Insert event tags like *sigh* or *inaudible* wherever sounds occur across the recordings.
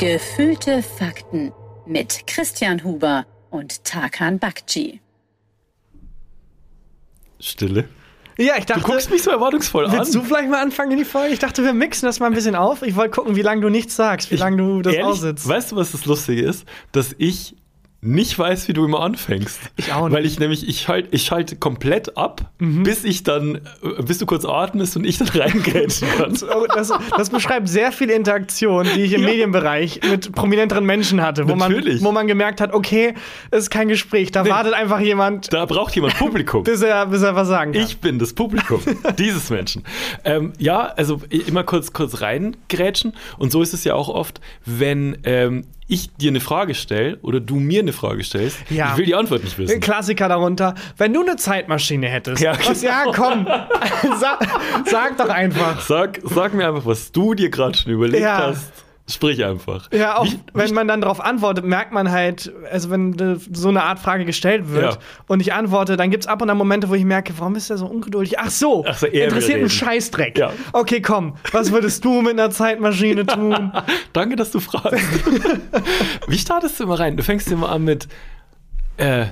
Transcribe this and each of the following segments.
Gefühlte Fakten mit Christian Huber und Tarkan Bakci. Stille. Ja, ich dachte. Du guckst mich so erwartungsvoll an. Willst du vielleicht mal anfangen in die Folge? Ich dachte, wir mixen das mal ein bisschen auf. Ich wollte gucken, wie lange du nichts sagst, wie lange du das Ehrlich, aussitzt. Weißt du, was das Lustige ist? Dass ich nicht weiß, wie du immer anfängst. Ich auch nicht. Weil ich nämlich, ich schalte ich schalte komplett ab, bis ich dann, äh, bis du kurz atmest und ich dann reingrätschen *laughs* kann. Oh, Das, das beschreibt sehr viel Interaktion, die ich im Ja. Medienbereich mit prominenteren Menschen hatte, wo man, Natürlich. wo man gemerkt hat, okay, es ist kein Gespräch, da Nee. wartet einfach jemand, Da braucht jemand Publikum. bis er, bis er was sagen kann. Ich bin das Publikum *laughs* dieses Menschen. Ähm, ja, also immer kurz, kurz reingrätschen. Und so ist es ja auch oft, wenn ähm, ich dir eine Frage stelle oder du mir eine Frage stellst. Ja. Ich will die Antwort nicht wissen. Klassiker darunter. Wenn du eine Zeitmaschine hättest. Ja, was, ja komm. *laughs* sag, sag doch einfach. Sag, sag mir einfach, was du dir gerade schon überlegt Ja. hast. Sprich einfach. Ja, auch Wie- wenn man dann darauf antwortet, merkt man halt, also wenn äh, so eine Art Frage gestellt wird Ja. und ich antworte, dann gibt es ab und an Momente, wo ich merke, warum ist der so ungeduldig? Ach so, Ach so, interessiert einen. Scheißdreck. Ja. Okay, komm, was würdest du mit einer Zeitmaschine tun? *laughs* Danke, dass du fragst. *laughs* Wie startest du immer rein? Du fängst immer an mit äh,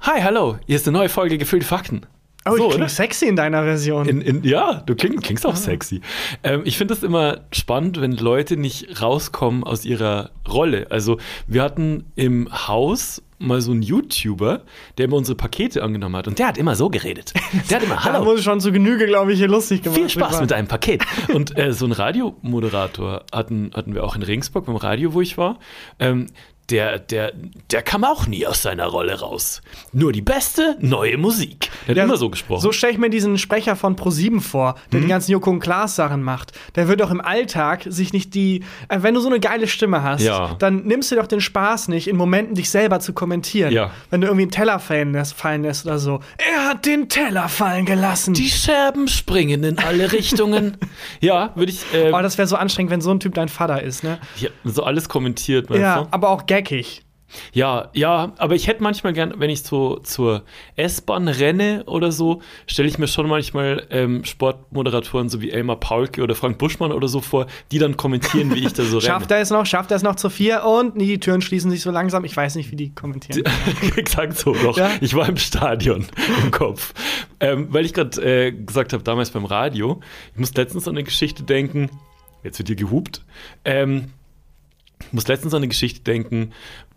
Hi, hallo, hier ist eine neue Folge Gefüllte Fakten. Oh, So, ich klinge oder? sexy in deiner Version. In, in, ja, du kling, klingst Ah. auch sexy. Ähm, ich finde das immer spannend, wenn Leute nicht rauskommen aus ihrer Rolle. Also, wir hatten im Haus mal so einen YouTuber, der immer unsere Pakete angenommen hat. Und der hat immer so geredet. Der hat immer, *laughs* da hallo, muss ich schon zu Genüge, glaube ich, hier lustig gemacht. viel Spaß mit deinem Paket. Und äh, so einen Radiomoderator hatten, hatten wir auch in Regensburg beim Radio, wo ich war. Ähm, der, der, der kam auch nie aus seiner Rolle raus. Nur die beste neue Musik. Der hat Ja, immer so gesprochen. So stelle ich mir diesen Sprecher von Pro7 vor, der Mhm. die ganzen Joko und Klaas Sachen macht. Der wird auch im Alltag sich nicht die, äh, wenn du so eine geile Stimme hast, Ja. dann nimmst du doch den Spaß nicht, in Momenten dich selber zu kommentieren. Ja. Wenn du irgendwie einen Teller fallen lässt, oder so. Er hat den Teller fallen gelassen. Die Scherben springen in alle Richtungen. *laughs* ja, würde ich. Äh, oh, das wäre so anstrengend, wenn so ein Typ dein Vater ist, ne? ja, so alles kommentiert, meinst Ja, du? aber auch gackig. Ja, ja, aber ich hätte manchmal gern, wenn ich so zur S-Bahn renne oder so, stelle ich mir schon manchmal ähm, Sportmoderatoren so wie Elmar Paulke oder Frank Buschmann oder so vor, die dann kommentieren, wie ich da so *laughs* renne. Schafft er es noch? Schafft er es noch zu vier? Und die Türen schließen sich so langsam. Ich weiß nicht, wie die kommentieren. *laughs* Exakt so noch. Ja? Ich war im Stadion *laughs* im Kopf. Ähm, weil ich gerade äh, gesagt habe, damals beim Radio, ich muss letztens an eine Geschichte denken, jetzt wird hier gehupt, ähm, ich muss letztens an eine Geschichte denken,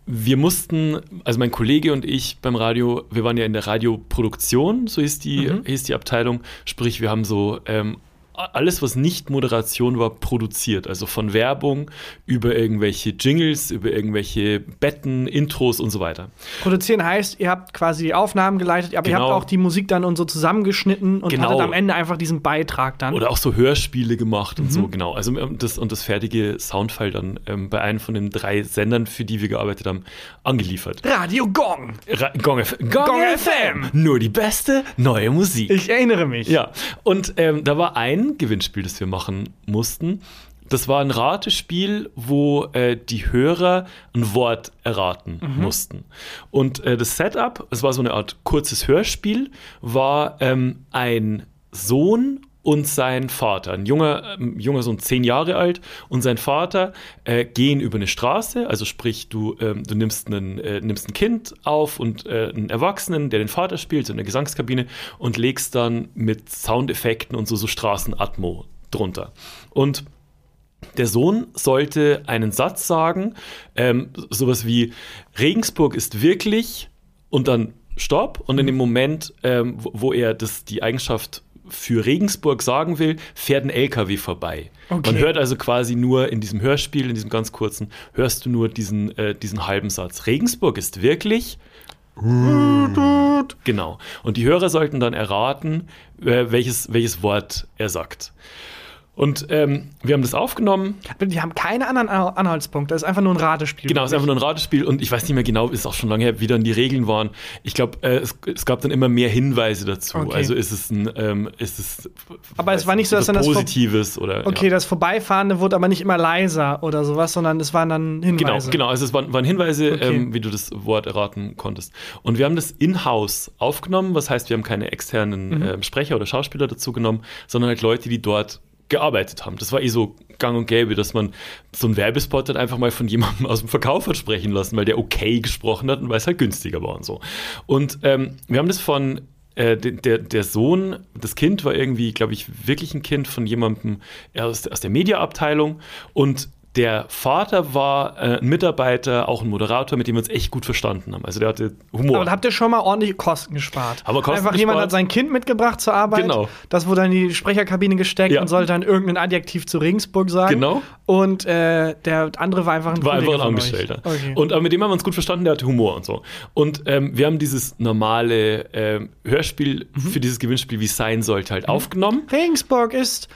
wir mussten, also mein Kollege und ich beim Radio, wir waren ja in der Radioproduktion, so hieß die, hieß die Abteilung, sprich wir haben so ähm, alles, was nicht Moderation war, produziert. Also von Werbung über irgendwelche Jingles, über irgendwelche Betten, Intros und so weiter. Produzieren heißt, ihr habt quasi die Aufnahmen geleitet, aber ihr Genau. habt auch die Musik dann und so zusammengeschnitten und Genau. hattet am Ende einfach diesen Beitrag dann. Oder auch so Hörspiele gemacht und so, genau. Also ähm, das und das fertige Soundfile dann ähm, bei einem von den drei Sendern, für die wir gearbeitet haben, angeliefert. Radio Gong. Ra Gong, F Gong, Gong FM! Nur die beste neue Musik. Ich erinnere mich. Ja, und ähm, da war ein Gewinnspiel, das wir machen mussten. Das war ein Ratespiel, wo äh, die Hörer ein Wort erraten mussten. Und äh, das Setup, es war so eine Art kurzes Hörspiel, war ähm, ein Sohn und sein Vater, ein junger, ähm, junger Sohn, zehn Jahre alt, und sein Vater äh, gehen über eine Straße, also sprich, du, ähm, du nimmst, einen, äh, nimmst ein Kind auf und äh, einen Erwachsenen, der den Vater spielt, so in der Gesangskabine, und legst dann mit Soundeffekten und so, so Straßenatmo drunter. Und der Sohn sollte einen Satz sagen, ähm, sowas wie Regensburg ist wirklich und dann Stopp. Und in dem Moment, ähm, wo, wo er das, die Eigenschaft für Regensburg sagen will, fährt ein LKW vorbei. Okay. Man hört also quasi nur in diesem Hörspiel, in diesem ganz kurzen, hörst du nur diesen, äh, diesen halben Satz. Regensburg ist wirklich Genau. Und die Hörer sollten dann erraten, äh, welches, welches Wort er sagt. Und ähm, wir haben das aufgenommen. Die haben keine anderen An- Anhaltspunkte. Das ist einfach nur ein Ratespiel. Genau, es ist einfach nur ein Ratespiel und ich weiß nicht mehr genau, ist auch schon lange her, wie dann die Regeln waren. Ich glaube, äh, es, es gab dann immer mehr Hinweise dazu. Okay. Also ist es ein, ähm, ist es Aber es war nicht so, dass dann das Positives oder. Okay, ja. das Vorbeifahrende wurde aber nicht immer leiser oder sowas, sondern es waren dann Genau, Hinweise. genau. Also es waren, waren Hinweise, Okay. ähm, wie du das Wort erraten konntest. Und wir haben das in-house aufgenommen, was heißt, wir haben keine externen Mhm. ähm, Sprecher oder Schauspieler dazu genommen, sondern halt Leute, die dort gearbeitet haben. Das war eh so gang und gäbe, dass man so einen Werbespot dann einfach mal von jemandem aus dem Verkauf hat sprechen lassen, weil der okay gesprochen hat und weil es halt günstiger war und so. Und ähm, wir haben das von äh, der, der Sohn, das Kind war irgendwie, glaube ich, wirklich ein Kind von jemandem aus, aus der Mediaabteilung und der Vater war äh, ein Mitarbeiter, auch ein Moderator, mit dem wir uns echt gut verstanden haben. Also der hatte Humor. Aber habt ihr schon mal ordentlich Kosten gespart. Aber Kosten Einfach jemand gespart. hat sein Kind mitgebracht zur Arbeit. Genau. Das wurde dann in die Sprecherkabine gesteckt Ja. und sollte dann irgendein Adjektiv zu Regensburg sagen. Genau. Und äh, der andere war einfach ein war Kollege einfach ein. Angestellter. Okay. Und aber mit dem haben wir uns gut verstanden, der hatte Humor und so. Und ähm, wir haben dieses normale ähm, Hörspiel Mhm. für dieses Gewinnspiel, wie es sein sollte, halt aufgenommen. Regensburg ist.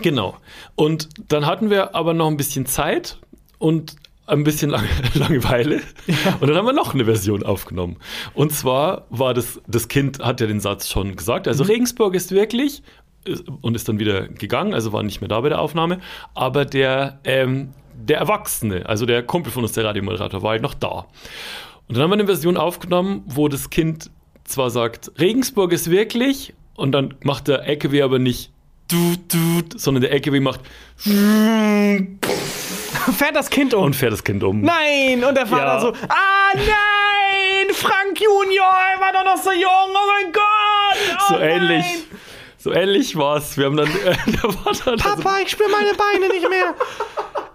Genau. Und dann hatten wir aber noch ein bisschen Zeit und ein bisschen Lang *laughs* Langeweile. Und dann haben wir noch eine Version aufgenommen. Und zwar war das, das Kind hat ja den Satz schon gesagt. Also Regensburg ist wirklich ist- und ist dann wieder gegangen, also war nicht mehr da bei der Aufnahme. Aber der, ähm, der Erwachsene, also der Kumpel von uns, der Radiomoderator, war halt noch da. Und dann haben wir eine Version aufgenommen, wo das Kind zwar sagt, Regensburg ist wirklich, und dann macht der LKW aber nicht du, du, sondern der LKW macht *laughs* Fährt das Kind um. und fährt das Kind um. nein! Und der Vater Ja. so: Ah, nein! Frank Junior, er war doch noch so jung. Oh mein Gott! Oh so ähnlich. Nein. So ähnlich war's. Wir haben dann, äh, *laughs* der Vater Papa, ich spüre meine Beine nicht mehr. *laughs*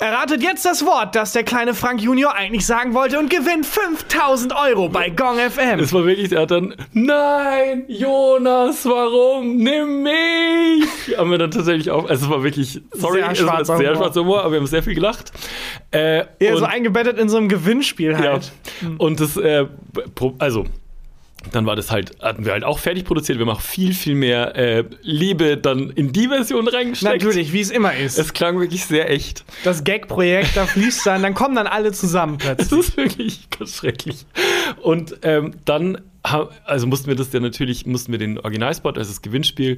Erratet jetzt das Wort, das der kleine Frank Junior eigentlich sagen wollte und gewinnt 5000 Euro bei Gong FM. es war wirklich, er hat dann, nein, Jonas, warum? Nimm mich! Haben wir dann tatsächlich auch, also es war wirklich, sorry, Sehr schwarzer sehr Humor. schwarzer Humor, aber wir haben sehr viel gelacht. Äh, Ja, und- so eingebettet in so einem Gewinnspiel Ja. halt. Und das, äh, also, dann war das halt, hatten wir halt auch fertig produziert. Wir haben auch viel, viel mehr äh, Liebe dann in die Version reingesteckt. Natürlich, wie es immer ist. Es klang wirklich sehr echt. das Gag-Projekt, da fließt dann, dann kommen dann alle zusammen *laughs* Das plötzlich. ist wirklich ganz schrecklich. Und ähm, dann, also mussten wir das ja natürlich, mussten wir den Originalspot, also das Gewinnspiel,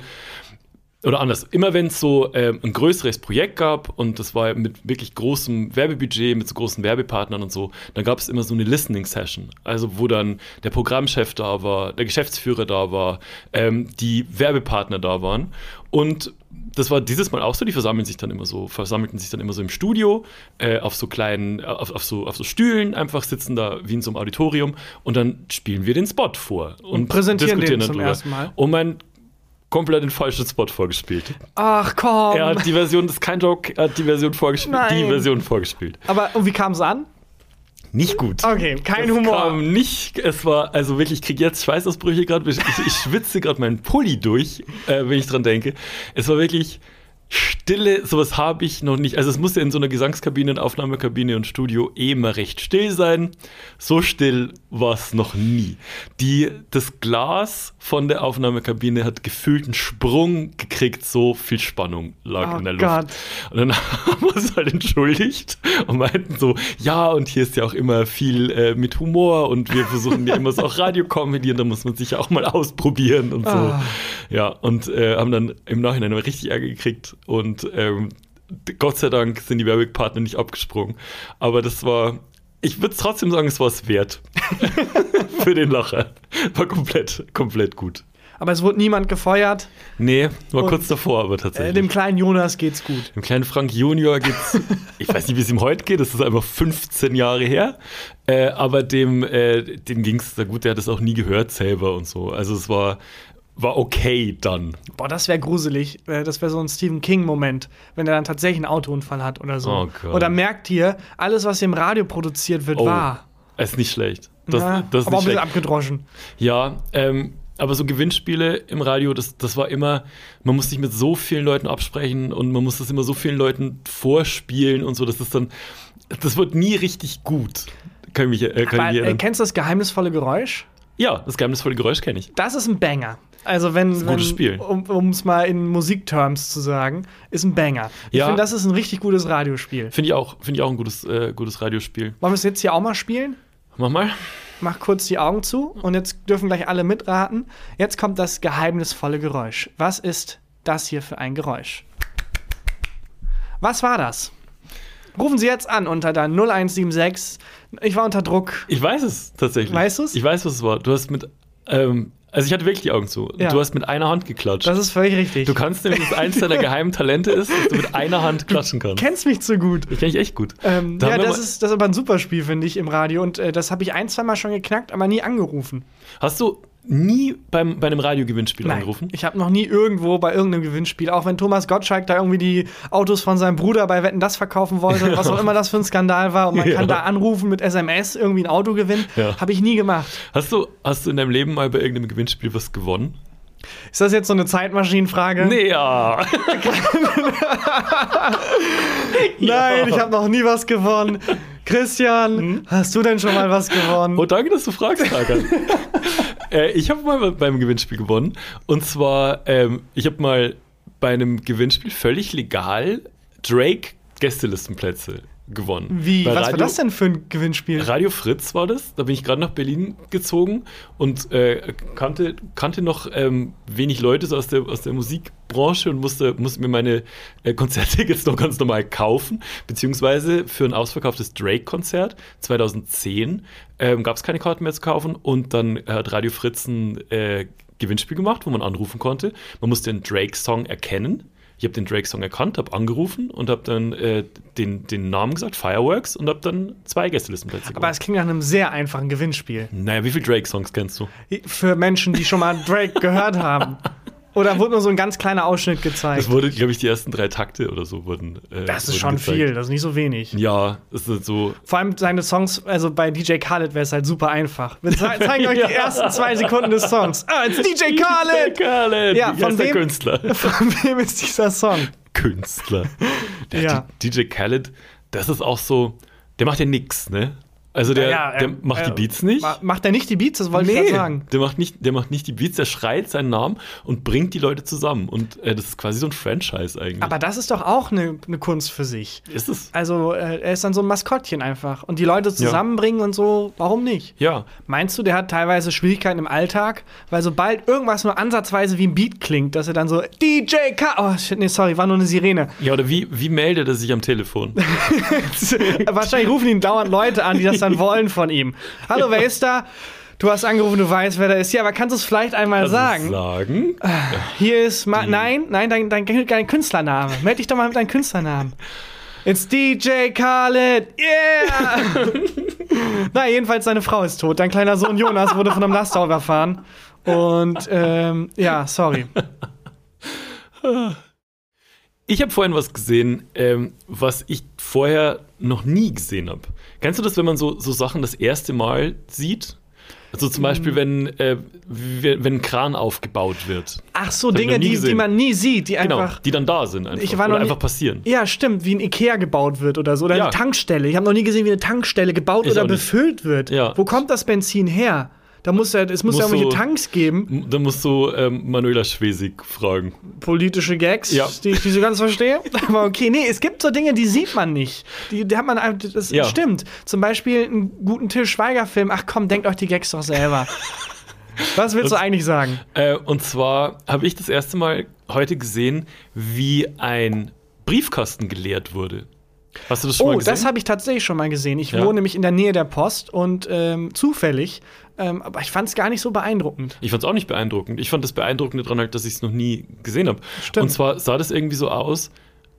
oder anders, immer wenn es so ähm, ein größeres Projekt gab und das war mit wirklich großem Werbebudget, mit so großen Werbepartnern und so, dann gab es immer so eine Listening-Session. Also wo dann der Programmchef da war, der Geschäftsführer da war, ähm, die Werbepartner da waren. Und das war dieses Mal auch so, die versammeln sich dann immer so, versammelten sich dann immer so im Studio, äh, auf so kleinen, auf, auf, so, auf so Stühlen, einfach sitzen da wie in so einem Auditorium und dann spielen wir den Spot vor und, präsentieren den dann zum ersten Mal. Und mein komplett den falschen Spot vorgespielt. Ach komm. Er hat die Version, das ist kein Joke, er hat die Version vorgespielt, Nein. die Version vorgespielt. Aber und wie kam es an? Nicht gut. Okay, kein es Humor. Kam nicht, es war, also wirklich, ich kriege jetzt Schweißausbrüche gerade, ich, ich schwitze gerade meinen Pulli durch, äh, wenn ich dran denke. Es war wirklich Stille, sowas habe ich noch nicht. Also es muss ja in so einer Gesangskabine, und Aufnahmekabine und Studio eh immer recht still sein. So still war es noch nie. Die, das Glas von der Aufnahmekabine hat gefühlt einen Sprung gekriegt, so viel Spannung lag Oh in der Luft. Gott. Und dann *laughs* haben wir uns halt entschuldigt und meinten so, ja, und hier ist ja auch immer viel äh, mit Humor und wir versuchen ja immer so auch *laughs* Radiokomödie und da muss man sich ja auch mal ausprobieren und so. Ah. Ja, und äh, haben dann im Nachhinein mal richtig Ärger gekriegt und ähm, Gott sei Dank sind die Werbepartner nicht abgesprungen. Aber das war, ich würde trotzdem sagen, es war es wert. *laughs* *laughs* Für den Lacher. War komplett, komplett gut. Aber es wurde niemand gefeuert. Nee, war Und, kurz davor, aber Äh, tatsächlich. dem kleinen Jonas geht's gut. Dem kleinen Frank Junior geht's, *laughs* ich weiß nicht, wie es ihm heute geht, das ist einfach 15 Jahre her. Äh, aber dem, äh, dem ging's da gut, der hat es auch nie gehört selber und so. Also es war, war okay dann. Boah, das wäre gruselig. Äh, Das wäre so ein Stephen King-Moment, wenn er dann tatsächlich einen Autounfall hat oder so. Oh. Oder merkt ihr, alles, was hier im Radio produziert wird, Oh, wahr. ist nicht schlecht. Das, Ja, das ist aber auch nicht ein bisschen schlecht. abgedroschen. Ja, ähm, aber so Gewinnspiele im Radio, das, das war immer, man muss sich mit so vielen Leuten absprechen und man muss das immer so vielen Leuten vorspielen und so, das ist dann, das wird nie richtig gut. Kann ich mich, äh, kann Weil, mich äh, erinnern. kennst du das geheimnisvolle Geräusch? ja, das geheimnisvolle Geräusch kenne ich. Das ist ein Banger. Also wenn, ein wenn gutes Spiel. um es mal in Musikterms zu sagen, ist ein Banger. Ich Ja. finde, das ist ein richtig gutes Radiospiel. Finde ich auch, finde ich auch ein gutes, äh, gutes Radiospiel. Wollen wir es jetzt hier auch mal spielen? Mach mal. Mach kurz die Augen zu und jetzt dürfen gleich alle mitraten. Jetzt kommt das geheimnisvolle Geräusch. Was ist das hier für ein Geräusch? Was war das? Rufen Sie jetzt an unter der 0176. Ich war unter Druck. Ich weiß es tatsächlich. Weißt du's? Ich weiß, was es war. Du hast mit ähm, Also ich hatte wirklich die Augen zu. Ja. Du hast mit einer Hand geklatscht. Das ist völlig richtig. du kannst nämlich, dass eins deiner *laughs* geheimen Talente ist, dass du mit einer Hand klatschen kannst. kennst mich zu gut. Ich kenne ich echt gut. Ähm, Da ja, das ist, das ist aber ein super Spiel, finde ich, im Radio. Und äh, das habe ich ein, zwei Mal schon geknackt, aber nie angerufen. Hast du nie beim, bei einem Radiogewinnspiel angerufen? Ich habe noch nie irgendwo bei irgendeinem Gewinnspiel, auch wenn Thomas Gottschalk da irgendwie die Autos von seinem Bruder bei Wetten das verkaufen wollte, was auch immer das für ein Skandal war, und man Ja. kann da anrufen mit SMS irgendwie ein Auto gewinnen, Ja. habe ich nie gemacht. Hast du, hast du in deinem Leben mal bei irgendeinem Gewinnspiel was gewonnen? Ist das jetzt so eine Zeitmaschinenfrage? Nee, ja. *laughs* Nein, ich habe noch nie was gewonnen. Christian, Hm? hast du denn schon mal was gewonnen? Oh, danke, dass du fragst, Hakan. *laughs* äh, ich habe mal beim Gewinnspiel gewonnen. Und zwar, ähm, ich habe mal bei einem Gewinnspiel völlig legal Drake Gästelistenplätze gewonnen. Wie, Bei was war Radio- das denn für ein Gewinnspiel? Radio Fritz war das. Da bin ich gerade nach Berlin gezogen und äh, kannte, kannte noch ähm, wenig Leute so aus der, aus der Musikbranche und musste, musste mir meine äh, Konzerttickets *laughs* noch ganz normal kaufen. Beziehungsweise für ein ausverkauftes Drake-Konzert 2010 ähm, gab es keine Karten mehr zu kaufen und dann hat Radio Fritz ein äh, Gewinnspiel gemacht, wo man anrufen konnte. Man musste einen Drake-Song erkennen. Ich habe den Drake-Song erkannt, habe angerufen und habe dann äh, den, den Namen gesagt, Fireworks, und habe dann zwei Gästelistenplätze Aber gewonnen. es klingt nach einem sehr einfachen Gewinnspiel. Naja, wie viele Drake-Songs kennst du? Für Menschen, die schon mal Drake gehört haben. *laughs* Oder wurde nur so ein ganz kleiner Ausschnitt gezeigt? Es wurde, glaube ich, die ersten drei Takte oder so wurden. Äh, Das ist wurden schon gezeigt. viel, das ist nicht so wenig. Ja, es ist so. Vor allem seine Songs, also bei DJ Khaled wäre es halt super einfach. Wir ze zeigen euch *laughs* die ersten zwei Sekunden des Songs. Ah, it's DJ Khaled! Khaled! Ja, von wem? Künstler. *laughs* Von wem ist dieser Song? Künstler. Der Ja. DJ Khaled, das ist auch so. Der macht ja nix, ne? Also der, Ja, der ähm, macht die äh, Beats nicht. Ma- Macht er nicht die Beats? Das wollte ich gerade sagen. Der macht, nicht, der macht nicht die Beats, der schreit seinen Namen und bringt die Leute zusammen. Und äh, das ist quasi so ein Franchise eigentlich. Aber das ist doch auch eine ne Kunst für sich. ist es? Also, äh, er ist dann so ein Maskottchen einfach. Und die Leute zusammenbringen und so, warum nicht? Ja. Meinst du, der hat teilweise Schwierigkeiten im Alltag? Weil sobald irgendwas nur ansatzweise wie ein Beat klingt, dass er dann so DJ K. Oh, shit, nee, sorry, war nur eine Sirene. Ja, oder wie, wie meldet er sich am Telefon? *laughs* Wahrscheinlich rufen ihn dauernd Leute an, die das dann wollen von ihm. Hallo, wer ist da? Du hast angerufen, du weißt, wer da ist. Ja, aber kannst du es vielleicht einmal Also sagen? Sagen? Hier ist Ma Nein, nein, dein, dein, dein Künstlername. Meld dich doch mal mit deinem Künstlernamen. It's DJ Khaled. Yeah! *laughs* Na, jedenfalls seine Frau ist tot. Dein kleiner Sohn Jonas wurde von einem Laster überfahren. Und ähm, ja, sorry. *laughs* Ich habe vorhin was gesehen, ähm, was ich vorher noch nie gesehen habe. Kennst du das, wenn man so, so Sachen das erste Mal sieht? Also zum Mm. Beispiel, wenn, äh, wenn ein Kran aufgebaut wird. Ach so, Dinge, die, die man nie sieht, die Genau, einfach. die dann da sind einfach. Ich war noch nie- einfach passieren. Ja, stimmt, wie ein Ikea gebaut wird oder so. Oder Ja. eine Tankstelle. Ich habe noch nie gesehen, wie eine Tankstelle gebaut Ich oder befüllt wird. Ja. Wo kommt das Benzin her? Da muss ja, es muss, ja Muss irgendwelche so- Tanks geben. Da musst du ähm, Manuela Schwesig fragen. politische Gags, Ja. die ich nicht so ganz verstehe. *laughs* Aber okay, nee, es gibt so Dinge, die sieht man nicht. Die, die hat man das Ja. stimmt. Zum Beispiel einen guten Till Schweiger-Film. Ach komm, denkt euch die Gags doch selber. *laughs* Was willst du Das- eigentlich sagen? Äh, und zwar habe ich das erste Mal heute gesehen, wie ein Briefkasten geleert wurde. Hast du das schon mal Oh, gesehen? das habe ich tatsächlich schon mal gesehen. Ich Ja. wohne nämlich in der Nähe der Post und ähm, zufällig, ähm, aber ich fand es gar nicht so beeindruckend. Ich fand es auch nicht beeindruckend. Ich fand das Beeindruckende daran halt, dass ich es noch nie gesehen habe. Stimmt. Und zwar sah das irgendwie so aus,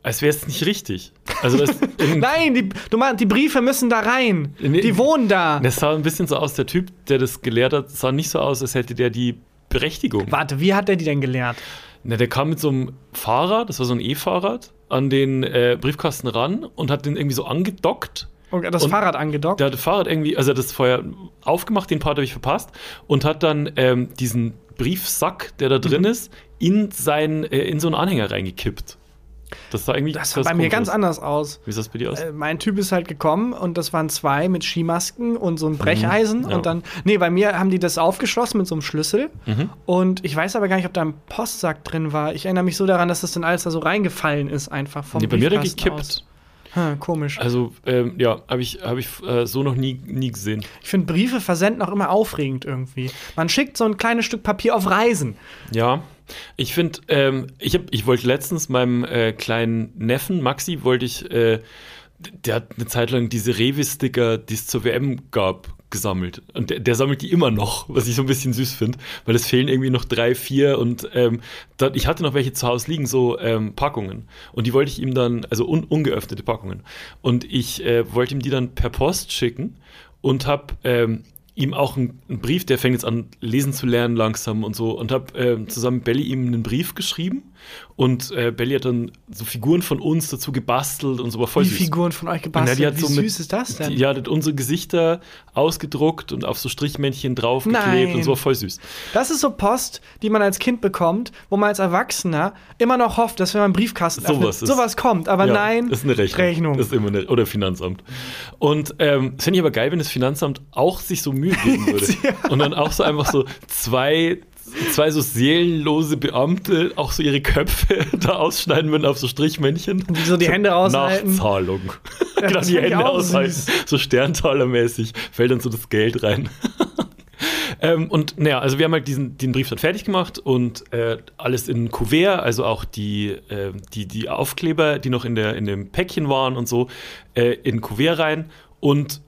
als wäre es nicht richtig. Also *laughs* Nein, die, du meinst, die Briefe müssen da rein. Nee, die wohnen da. das sah ein bisschen so aus, der Typ, der das gelehrt hat, sah nicht so aus, als hätte der die Berechtigung. Warte, wie hat der die denn gelehrt? Na, der kam mit so einem Fahrrad, das war so ein E-Fahrrad, an den äh, Briefkasten ran und hat den irgendwie so angedockt. Und das Und Fahrrad angedockt? Der hat das Fahrrad irgendwie, also er hat das vorher aufgemacht, den Part habe ich verpasst, und hat dann ähm, diesen Briefsack, der da Mhm. drin ist, in, sein, äh, in so einen Anhänger reingekippt. Das sah irgendwie. das sah bei mir ganz aus. anders aus. Wie sah das bei dir aus? Äh, mein Typ ist halt gekommen und das waren zwei mit Skimasken und so ein Brecheisen. Mhm, ja. Und dann, nee, bei mir haben die das aufgeschlossen mit so einem Schlüssel. Mhm. Und ich weiß aber gar nicht, ob da ein Postsack drin war. Ich erinnere mich so daran, dass das dann alles da so reingefallen ist, einfach vom nee, bei mir Briefkasten gekippt. aus. Hm, komisch. Also, ähm, ja, habe ich, hab ich äh, so noch nie, nie gesehen. Ich finde Briefe versenden auch immer aufregend irgendwie. Man schickt so ein kleines Stück Papier auf Reisen. Ja, ich finde, ähm, ich, ich wollte letztens meinem äh, kleinen Neffen, Maxi, wollte ich, äh, der hat eine Zeit lang diese Revi-Sticker, die es zur WM gab, gesammelt. Und der, der, sammelt die immer noch, was ich so ein bisschen süß finde, weil es fehlen irgendwie noch drei, vier und ähm, da, ich hatte noch welche zu Hause liegen, so ähm, Packungen. Und die wollte ich ihm dann, also un, ungeöffnete Packungen. Und ich äh, wollte ihm die dann per Post schicken und habe ähm, ihm auch einen, einen, Brief, der fängt jetzt an, lesen zu lernen langsam und so, und habe äh, zusammen mit Belly ihm einen Brief geschrieben und äh, Belly hat dann so Figuren von uns dazu gebastelt und so war voll Wie süß. Figuren von euch gebastelt? Na, die hat Wie so mit- süß ist das denn? Die, ja, hat unsere Gesichter ausgedruckt und auf so Strichmännchen draufgeklebt Nein. und so war voll süß. Das ist so Post, die man als Kind bekommt, wo man als Erwachsener immer noch hofft, dass wenn man einen Briefkasten Sowas öffnet, sowas kommt. Aber Ja, nein, ist eine Rechnung. Rechnung. Ist immer eine, oder Finanzamt. Und ähm, das finde ich aber geil, wenn das Finanzamt auch sich so Mühe geben *laughs* würde. Und dann auch so einfach so zwei, zwei so seelenlose Beamte auch so ihre Köpfe *laughs* da ausschneiden würden auf so Strichmännchen. die so die Hände raushalten. Nachzahlung. Ja, *laughs* genau, die Hände aushalten. süß. So Sterntalermäßig fällt dann so das Geld rein. *laughs* Ähm, und naja, also wir haben halt diesen, den Brief dann fertig gemacht und äh, alles in Kuvert, also auch die, äh, die, die Aufkleber, die noch in, der, in dem Päckchen waren und so, äh, in Kuvert rein und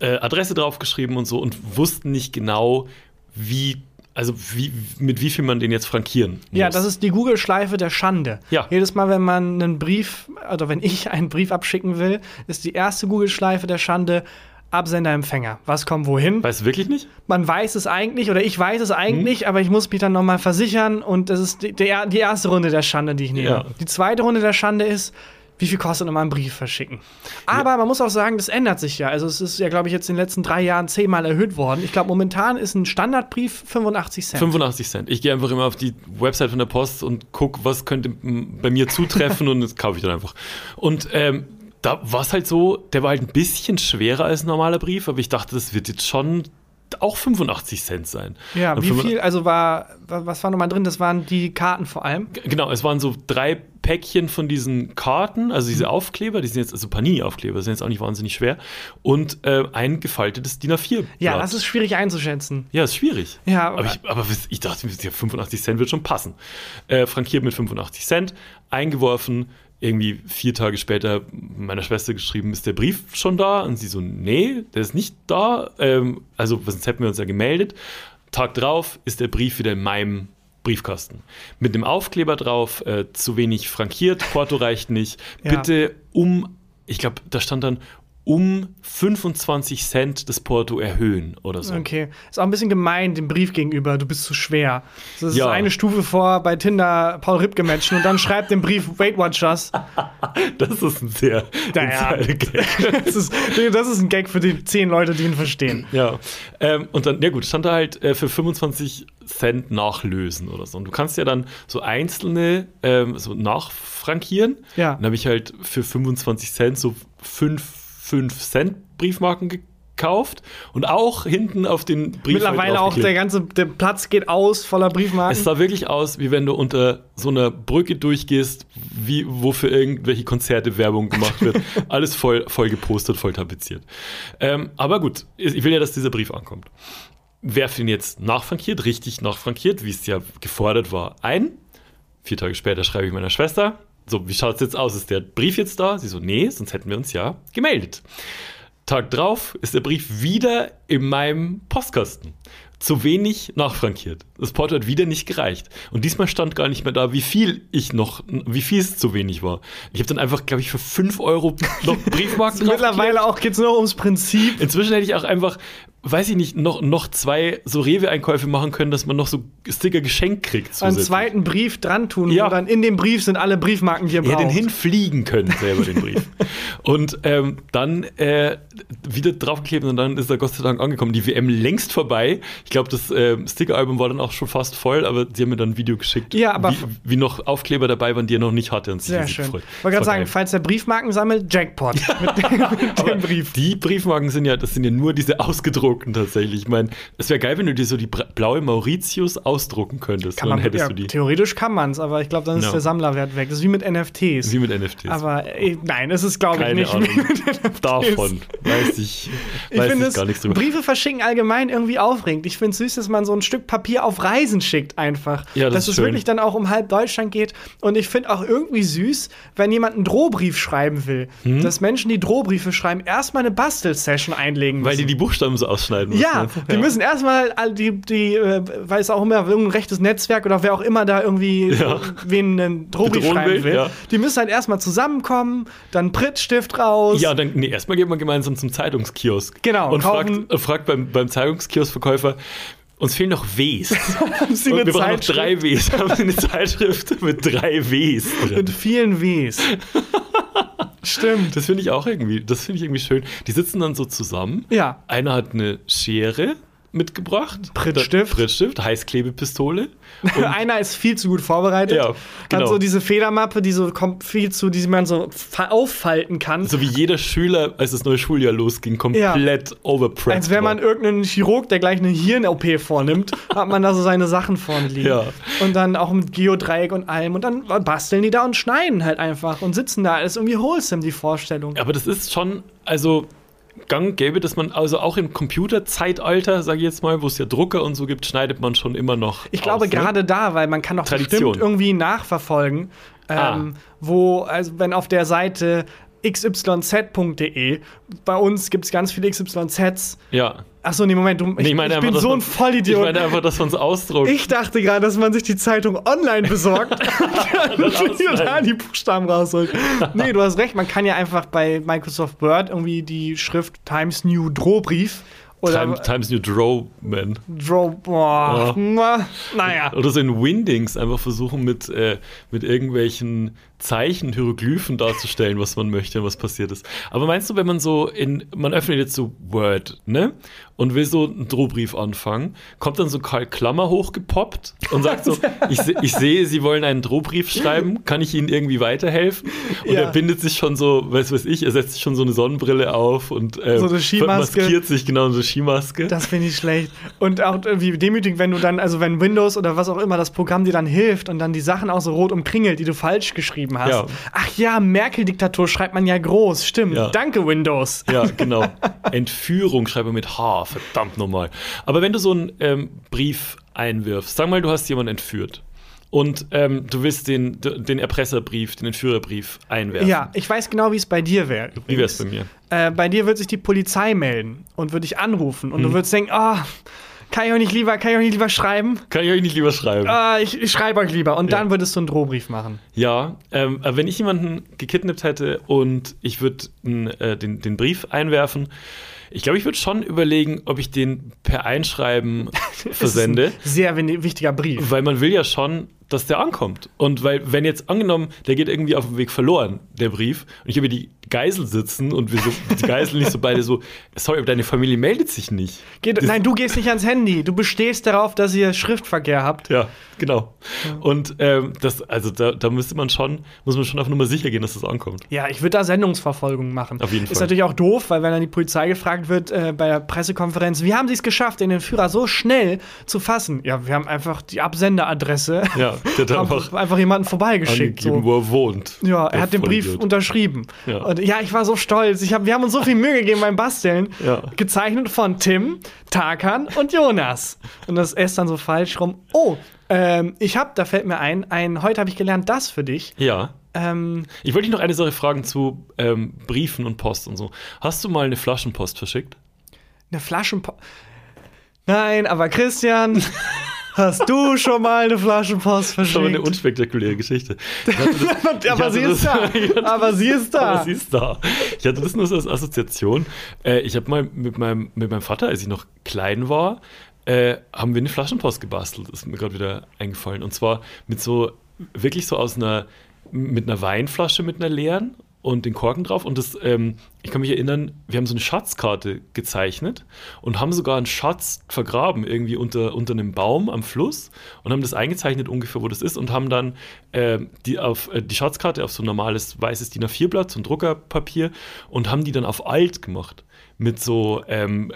äh, Adresse draufgeschrieben und so und wussten nicht genau, wie, also wie, mit wie viel man den jetzt frankieren muss. Ja, das ist die Google-Schleife der Schande. Ja. Jedes Mal, wenn man einen Brief, oder wenn ich einen Brief abschicken will, ist die erste Google-Schleife der Schande Absender-Empfänger. Was kommt wohin? Weißt du wirklich nicht? Man weiß es eigentlich, oder ich weiß es Hm? eigentlich, aber ich muss mich dann nochmal versichern und das ist die, die erste Runde der Schande, die ich nehme. Ja. Die zweite Runde der Schande ist, wie viel kostet nochmal ein Brief verschicken? Aber man muss auch sagen, das ändert sich ja. Also es ist ja, glaube ich, jetzt in den letzten drei Jahren zehnmal erhöht worden. Ich glaube, momentan ist ein Standardbrief 85 Cent. 85 Cent. Ich gehe einfach immer auf die Website von der Post und gucke, was könnte bei mir zutreffen und das kaufe ich dann einfach. Und ähm, da war es halt so, der war halt ein bisschen schwerer als ein normaler Brief, aber ich dachte, das wird jetzt schon auch 85 Cent sein. Ja, Und wie 85 viel, also war, wa- was war nochmal drin? Das waren die Karten vor allem. Genau, es waren so drei Päckchen von diesen Karten, also diese Aufkleber, die sind jetzt, also Panini-Aufkleber, sind jetzt auch nicht wahnsinnig schwer, und äh, ein gefaltetes DIN A4. Ja, das ist schwierig einzuschätzen. Ja, ist schwierig. Ja, aber ich, aber ich dachte, mir, ja, 85 Cent wird schon passen. Äh, frankiert mit 85 Cent, eingeworfen, irgendwie vier Tage später meiner Schwester geschrieben, ist der Brief schon da? Und sie so, nee, der ist nicht da. Ähm, also, sonst hätten wir uns ja gemeldet. Tag drauf ist der Brief wieder in meinem Briefkasten. Mit einem Aufkleber drauf, äh, zu wenig frankiert, Porto reicht nicht. Ja. Bitte um, ich glaube, da stand dann, um 25 Cent das Porto erhöhen oder so. Okay. Ist auch ein bisschen gemein dem Brief gegenüber. Du bist zu schwer. Das ist Ja. eine Stufe vor bei Tinder Paul Ripke matchen und dann schreibt den Brief Weight Watchers. *laughs* Das ist ein sehr Naja. Gag. *laughs* Das ist, das ist ein Gag für die zehn Leute, die ihn verstehen. Ja. Ähm, und dann, ja gut, stand da halt äh, für 25 Cent nachlösen oder so. Und du kannst ja dann so einzelne ähm, so nachfrankieren. Ja. Dann habe ich halt für 25 Cent so 5, 5 Cent Briefmarken gekauft und auch hinten auf den Brief. Mittlerweile auch der ganze der Platz geht aus voller Briefmarken. Es sah wirklich aus, wie wenn du unter so einer Brücke durchgehst, wie, wo für irgendwelche Konzerte Werbung gemacht wird. *laughs* Alles voll, voll gepostert, voll tapeziert. Ähm, aber gut, ich will ja, dass dieser Brief ankommt. Wer für ihn jetzt nachfrankiert, richtig nachfrankiert, wie es ja gefordert war, ein. Vier Tage später schreibe ich meiner Schwester, so, wie schaut es jetzt aus? Ist der Brief jetzt da? Sie so, nee, sonst hätten wir uns ja gemeldet. Tag drauf ist der Brief wieder in meinem Postkasten. Zu wenig nachfrankiert. Das Porto hat wieder nicht gereicht. Und diesmal stand gar nicht mehr da, wie viel ich noch, wie viel es zu wenig war. Ich habe dann einfach, glaube ich, für 5 Euro noch *laughs* Briefmarken. Mittlerweile auch geht es nur ums Prinzip. Inzwischen hätte ich auch einfach, weiß ich nicht, noch, noch zwei so Rewe-Einkäufe machen können, dass man noch so Sticker geschenkt kriegt. Einen zusätzlich. zweiten Brief dran tun, Ja. wo dann in dem Brief sind alle Briefmarken, die ihr Ja, braucht. den hinfliegen können, selber den Brief. *laughs* und ähm, dann äh, wieder draufgeklebt und dann ist er Gott sei Dank angekommen. Die WM längst vorbei. Ich glaube, das ähm, Sticker-Album war dann auch schon fast voll, aber sie haben mir dann ein Video geschickt, Ja, aber- wie, wie noch Aufkleber dabei waren, die er noch nicht hatte. Und Sehr schön. Ich wollte gerade sagen, geil. falls der Briefmarken sammelt, Jackpot *laughs* mit dem, mit dem Brief. Die Briefmarken sind ja, das sind ja nur diese ausgedruckten tatsächlich. Ich meine, es wäre geil, wenn du dir so die blaue Mauritius ausdrucken könntest. Kann dann man, hättest ja, du die. Theoretisch kann man es, aber ich glaube, dann ist Ja. der Sammlerwert weg. Das ist wie mit NFTs. Wie mit NFTs. aber äh, nein, es ist, glaube ich, Keine nicht Ahnung. wie *laughs* mit NFTs. Davon weiß ich, Ich weiß finde ich es gar nichts drüber. Briefe verschicken allgemein irgendwie aufregend. Ich finde es süß, dass man so ein Stück Papier auf Reisen schickt einfach. Ja, das dass ist es schön. wirklich dann auch um halb Deutschland geht. Und ich finde auch irgendwie süß, wenn jemand einen Drohbrief schreiben will, Hm? dass Menschen, die Drohbriefe schreiben, erstmal eine Bastelsession einlegen müssen. Weil die die Buchstaben so ja, rausschneiden müssen. Ja, die müssen erstmal, die, die, äh, weiß auch immer, irgendein rechtes Netzwerk oder wer auch immer da irgendwie Ja. wen einen Drohbrief schreiben will, will, ja. die müssen halt erstmal zusammenkommen, dann Prittstift raus. Ja, dann, nee, erstmal geht man gemeinsam zum Zeitungskiosk. Genau, Und fragt, und fragt beim, beim Zeitungskioskverkäufer, uns fehlen noch Ws. *laughs* Haben Sie eine wir brauchen noch Zeitschrift drei Ws. Haben Sie eine Zeitschrift mit drei Ws drin? mit vielen Ws. Stimmt. Das finde ich auch irgendwie, das finde ich irgendwie schön. Die sitzen dann so zusammen. Ja. Einer hat eine Schere mitgebracht. Prittstift. Prittstift, Heißklebepistole. *laughs* Einer ist viel zu gut vorbereitet. Ja, genau. Hat so diese Federmappe, die so kommt viel zu, die man so fa- auffalten kann. So wie jeder Schüler, als das neue Schuljahr losging, komplett overprepped. Als wäre man war. irgendein Chirurg, der gleich eine Hirn-OP vornimmt, *laughs* hat man da so seine Sachen vorne liegen. Ja. Und dann auch mit Geodreieck und allem. Und dann basteln die da und schneiden halt einfach und sitzen da. Das ist irgendwie wholesome, die Vorstellung. Aber das ist schon, also gang gäbe, dass man, also auch im Computerzeitalter, sage ich jetzt mal, wo es ja Drucker und so gibt, schneidet man schon immer noch. Ich glaube aus, ne? gerade da, weil man kann doch Tradition. bestimmt irgendwie nachverfolgen, ähm, Ah. wo, also wenn auf der Seite xyz.de, bei uns gibt es ganz viele XYZs. Ja. Achso, nee, Moment, du, ich, Nee, ich ich einfach, bin so ein Vollidiot. Ich meine einfach, dass man es ausdruckt. Ich dachte gerade, dass man sich die Zeitung online besorgt *laughs* und da die Buchstaben rausholt. Nee, du hast recht, man kann ja einfach bei Microsoft Word irgendwie die Schrift Times New Drohbrief oder Time, Times New Draw, man. Draw, boah, Ja. na, naja. Oder so in Windings einfach versuchen, mit, äh, mit irgendwelchen Zeichen, Hieroglyphen darzustellen, was man möchte und was passiert ist. Aber meinst du, wenn man so in, man öffnet jetzt so Word, ne? Und will so einen Drohbrief anfangen, kommt dann so Karl Klammer hochgepoppt und sagt so, *laughs* ich, se ich sehe, Sie wollen einen Drohbrief schreiben, kann ich Ihnen irgendwie weiterhelfen? Und Ja. er bindet sich schon so, weiß weiß ich, er setzt sich schon so eine Sonnenbrille auf und äh, So maskiert sich genau so eine Skimaske. Das finde ich schlecht. Und auch irgendwie demütig, wenn du dann, also wenn Windows oder was auch immer das Programm dir dann hilft und dann die Sachen auch so rot umkringelt, die du falsch geschrieben hast. Ja. Ach ja, Merkel-Diktatur schreibt man ja groß. Stimmt. Ja. Danke, Windows. Ja, *laughs* genau. Entführung schreibe ich mit H, verdammt nochmal. Aber wenn du so einen ähm, Brief einwirfst, sag mal, du hast jemanden entführt und ähm, du willst den, den Erpresserbrief, den Entführerbrief einwerfen. Ja, ich weiß genau, wie es bei dir wäre. Wie wär's bei mir? Äh, bei dir wird sich die Polizei melden und würde dich anrufen und Mhm. du würdest denken, ah, kann ich euch nicht lieber, kann ich euch nicht lieber schreiben? Kann ich euch nicht lieber schreiben? Ah, ich, ich schreibe euch lieber. Und Ja. dann würdest du einen Drohbrief machen. Ja, ähm, aber wenn ich jemanden gekidnappt hätte und ich würde äh, den, den Brief einwerfen, ich glaube, ich würde schon überlegen, ob ich den per Einschreiben *laughs* versende. Sehr wichtiger Brief. Weil man will ja schon, dass der ankommt. Und weil, wenn jetzt angenommen, der geht irgendwie auf dem Weg verloren, der Brief, und ich habe die Geisel sitzen und wir so, die Geisel nicht so beide so, sorry, aber deine Familie meldet sich nicht. Das- nein, du gehst nicht ans Handy. Du bestehst darauf, dass ihr Schriftverkehr habt. Ja, genau. Und ähm, das, also da, da müsste man schon, muss man schon auf Nummer sicher gehen, dass das ankommt. Ja, ich würde da Sendungsverfolgung machen. Auf jeden Ist Fall. natürlich auch doof, weil wenn dann die Polizei gefragt wird äh, bei der Pressekonferenz, wie haben sie es geschafft, den Entführer so schnell zu fassen? Ja, wir haben einfach die Absenderadresse. *laughs* Ja, der hat *laughs* einfach einfach jemanden vorbeigeschickt. angegeben, So. wo er wohnt. Ja, er hat den Brief Vollidiot. unterschrieben. Ja. Und ja, ich war so stolz. Ich hab, wir haben uns so viel Mühe gegeben beim Basteln. Ja. Gezeichnet von Tim, Tarkan und Jonas. Und das ist dann so falsch rum. Oh, ähm, ich hab, da fällt mir ein, ein heute habe ich gelernt, das für dich. Ja. Ähm, Ich wollte dich noch eine Sache fragen zu ähm, Briefen und Post und so. Hast du mal eine Flaschenpost verschickt? eine Flaschenpost. Nein, aber Christian, *laughs* hast du schon mal eine Flaschenpost Das ist aber eine verschickt? unspektakuläre Geschichte. *laughs* Das- aber sie ist da. das- *laughs* ich hatte Aber sie ist da. Aber sie ist da. Ich hatte das nur so als Assoziation. Äh, ich habe mal mit meinem, mit meinem Vater, als ich noch klein war, äh, haben wir eine Flaschenpost gebastelt. Das ist mir gerade wieder eingefallen. Und zwar mit so, wirklich so aus einer, mit einer Weinflasche, mit einer leeren und den Korken drauf. Und das, ähm, ich kann mich erinnern, wir haben so eine Schatzkarte gezeichnet und haben sogar einen Schatz vergraben, irgendwie unter, unter einem Baum am Fluss und haben das eingezeichnet ungefähr, wo das ist und haben dann ähm, die, auf, äh, die Schatzkarte auf so ein normales weißes DIN A4-Blatt, so ein Druckerpapier und haben die dann auf alt gemacht mit so ähm,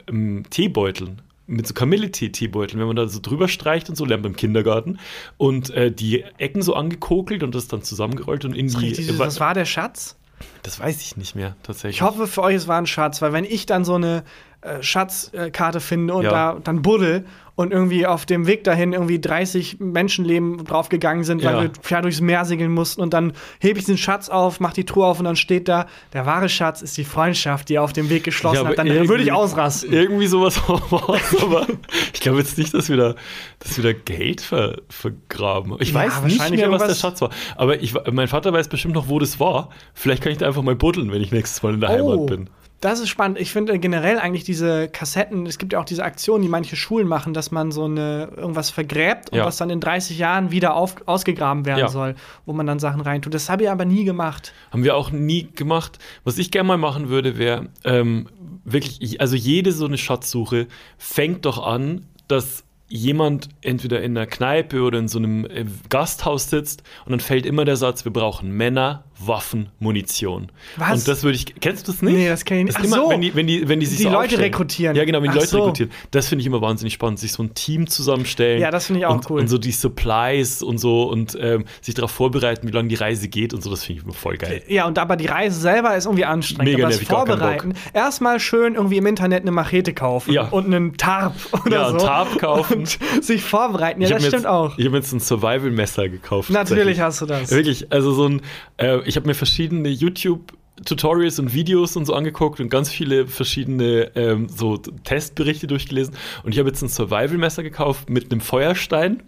Teebeuteln. Mit so Kamille-Teebeuteln, wenn man da so drüber streicht und so, lernt man im Kindergarten. Und äh, die Ecken so angekokelt und das dann zusammengerollt und in die. Richtig, süß. Was war der Schatz? Das weiß ich nicht mehr, tatsächlich. Ich hoffe für euch, es war ein Schatz, weil wenn ich dann so eine äh, Schatzkarte finde und Ja. da dann buddel und irgendwie auf dem Weg dahin irgendwie 30 Menschenleben draufgegangen sind, weil Ja. wir quer durchs Meer segeln mussten und dann hebe ich den Schatz auf, mach die Truhe auf und dann steht da, der wahre Schatz ist die Freundschaft, die er auf dem Weg geschlossen aber hat. Dann würde ich ausrasten. Irgendwie sowas war aber ich glaube jetzt nicht, dass wir da, dass wir da Geld ver, vergraben. Ich Ja, weiß nicht wahrscheinlich mehr, was der Schatz war. Aber ich, mein Vater weiß bestimmt noch, wo das war. Vielleicht kann ich da einfach mal buddeln, wenn ich nächstes Mal in der Heimat bin. Das ist spannend. Ich finde generell eigentlich diese Kassetten, es gibt ja auch diese Aktionen, die manche Schulen machen, dass man so eine irgendwas vergräbt und Ja. was dann in 30 Jahren wieder auf, ausgegraben werden Ja. soll, wo man dann Sachen reintut. Das habe ich aber nie gemacht. Haben wir auch nie gemacht. Was ich gerne mal machen würde, wäre ähm, wirklich, ich- also jede so eine Schatzsuche fängt doch an, dass jemand entweder in einer Kneipe oder in so einem äh, Gasthaus sitzt und dann fällt immer der Satz, wir brauchen Männer, Waffen, Munition. Was? Und das würde ich, kennst du das nicht? Nee, das kenn ich nicht. Das Ach immer, so. wenn die, wenn die, wenn die sich Die so Leute aufstellen. rekrutieren. Ja, genau, wenn die Ach Leute so. rekrutieren. Das finde ich immer wahnsinnig spannend, sich so ein Team zusammenstellen. Ja, das finde ich auch und, cool. Und so die Supplies und so und ähm, sich darauf vorbereiten, wie lange die Reise geht und so, das finde ich immer voll geil. Ja, und aber die Reise selber ist irgendwie anstrengend. Mega aber das nervig, keinen Vorbereiten, erstmal schön irgendwie im Internet eine Machete kaufen Ja. und einen Tarp oder Ja, so. einen Tarp kaufen. Und sich vorbereiten. Ja, das stimmt jetzt, auch. Ich habe jetzt ein Survival-Messer gekauft. Natürlich hast du das. Wirklich, also so ein, äh, ich habe mir verschiedene YouTube-Tutorials und Videos und so angeguckt und ganz viele verschiedene ähm, so Testberichte durchgelesen. Und ich habe jetzt ein Survival-Messer gekauft mit einem Feuerstein.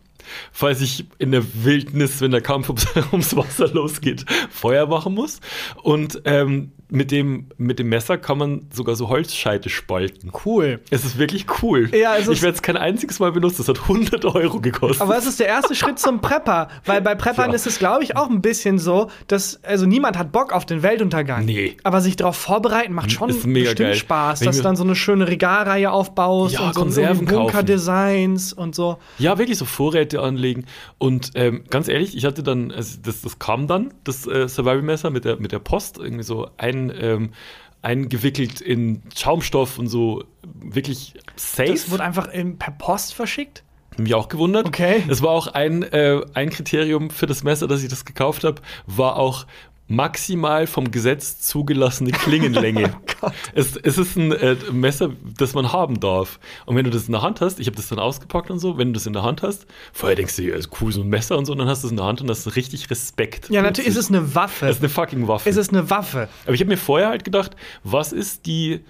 Falls ich in der Wildnis, wenn der Kampf ums, *laughs* ums Wasser losgeht, Feuer machen muss. Und ähm, mit, dem, mit dem Messer kann man sogar so Holzscheite spalten. Cool. Es ist wirklich cool. Ja, es ich werde es kein einziges Mal benutzen. Es hat 100 Euro gekostet. Aber es ist der erste Schritt zum Prepper, weil bei Preppern Ja. ist es, glaube ich, auch ein bisschen so, dass also niemand hat Bock auf den Weltuntergang. Nee. Aber sich darauf vorbereiten macht schon Ist mega bestimmt geil. Spaß, Wenn dass du dann so eine schöne Regalreihe aufbaust Ja, und so Konserven. Bunker-Designs und so. Ja, wirklich so Vorräte anlegen. Und ähm, ganz ehrlich, ich hatte dann, also das, das kam dann, das äh, Survival-Messer mit der, mit der Post, irgendwie so ein, ähm, eingewickelt in Schaumstoff und so wirklich safe. Das wurde einfach in, per Post verschickt. mich auch gewundert. Okay. Es war auch ein, äh, ein Kriterium für das Messer, dass ich das gekauft habe, war auch maximal vom Gesetz zugelassene Klingenlänge. *laughs* es, es ist ein äh, Messer, das man haben darf. Und wenn du das in der Hand hast, ich habe das dann ausgepackt und so, wenn du das in der Hand hast, vorher denkst du, ja, ist cool, so ein Messer und so, und dann hast du es in der Hand und hast richtig Respekt. Ja, natürlich ist es eine Waffe. Es ist eine fucking Waffe. Es ist eine Waffe. Aber ich habe mir vorher halt gedacht, was ist die,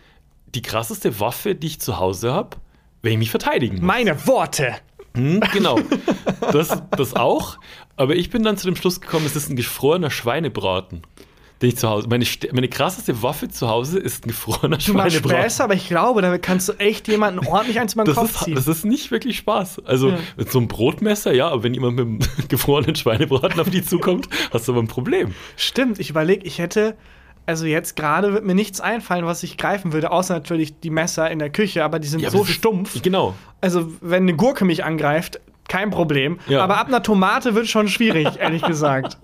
die krasseste Waffe, die ich zu Hause habe, wenn ich mich verteidigen muss? Meine Worte. Hm, genau. Das, das auch. Aber ich bin dann zu dem Schluss gekommen, es ist ein gefrorener Schweinebraten, den ich zu Hause. Meine, meine krasseste Waffe zu Hause ist ein gefrorener Du machst Schweinebraten. Spaß, aber ich glaube, damit kannst du echt jemanden ordentlich eins über den Das Kopf ist, ziehen. das ist nicht wirklich Spaß. Also Ja. mit so einem Brotmesser, ja, aber wenn jemand mit einem *laughs* gefrorenen Schweinebraten auf die zukommt, hast du aber ein Problem. Stimmt, ich überlege, ich hätte, also jetzt gerade wird mir nichts einfallen, was ich greifen würde, außer natürlich die Messer in der Küche, aber die sind Ja, so stumpf. Genau. Also, wenn eine Gurke mich angreift, kein Problem. Ja. Aber ab einer Tomate wird schon schwierig, *laughs* ehrlich gesagt.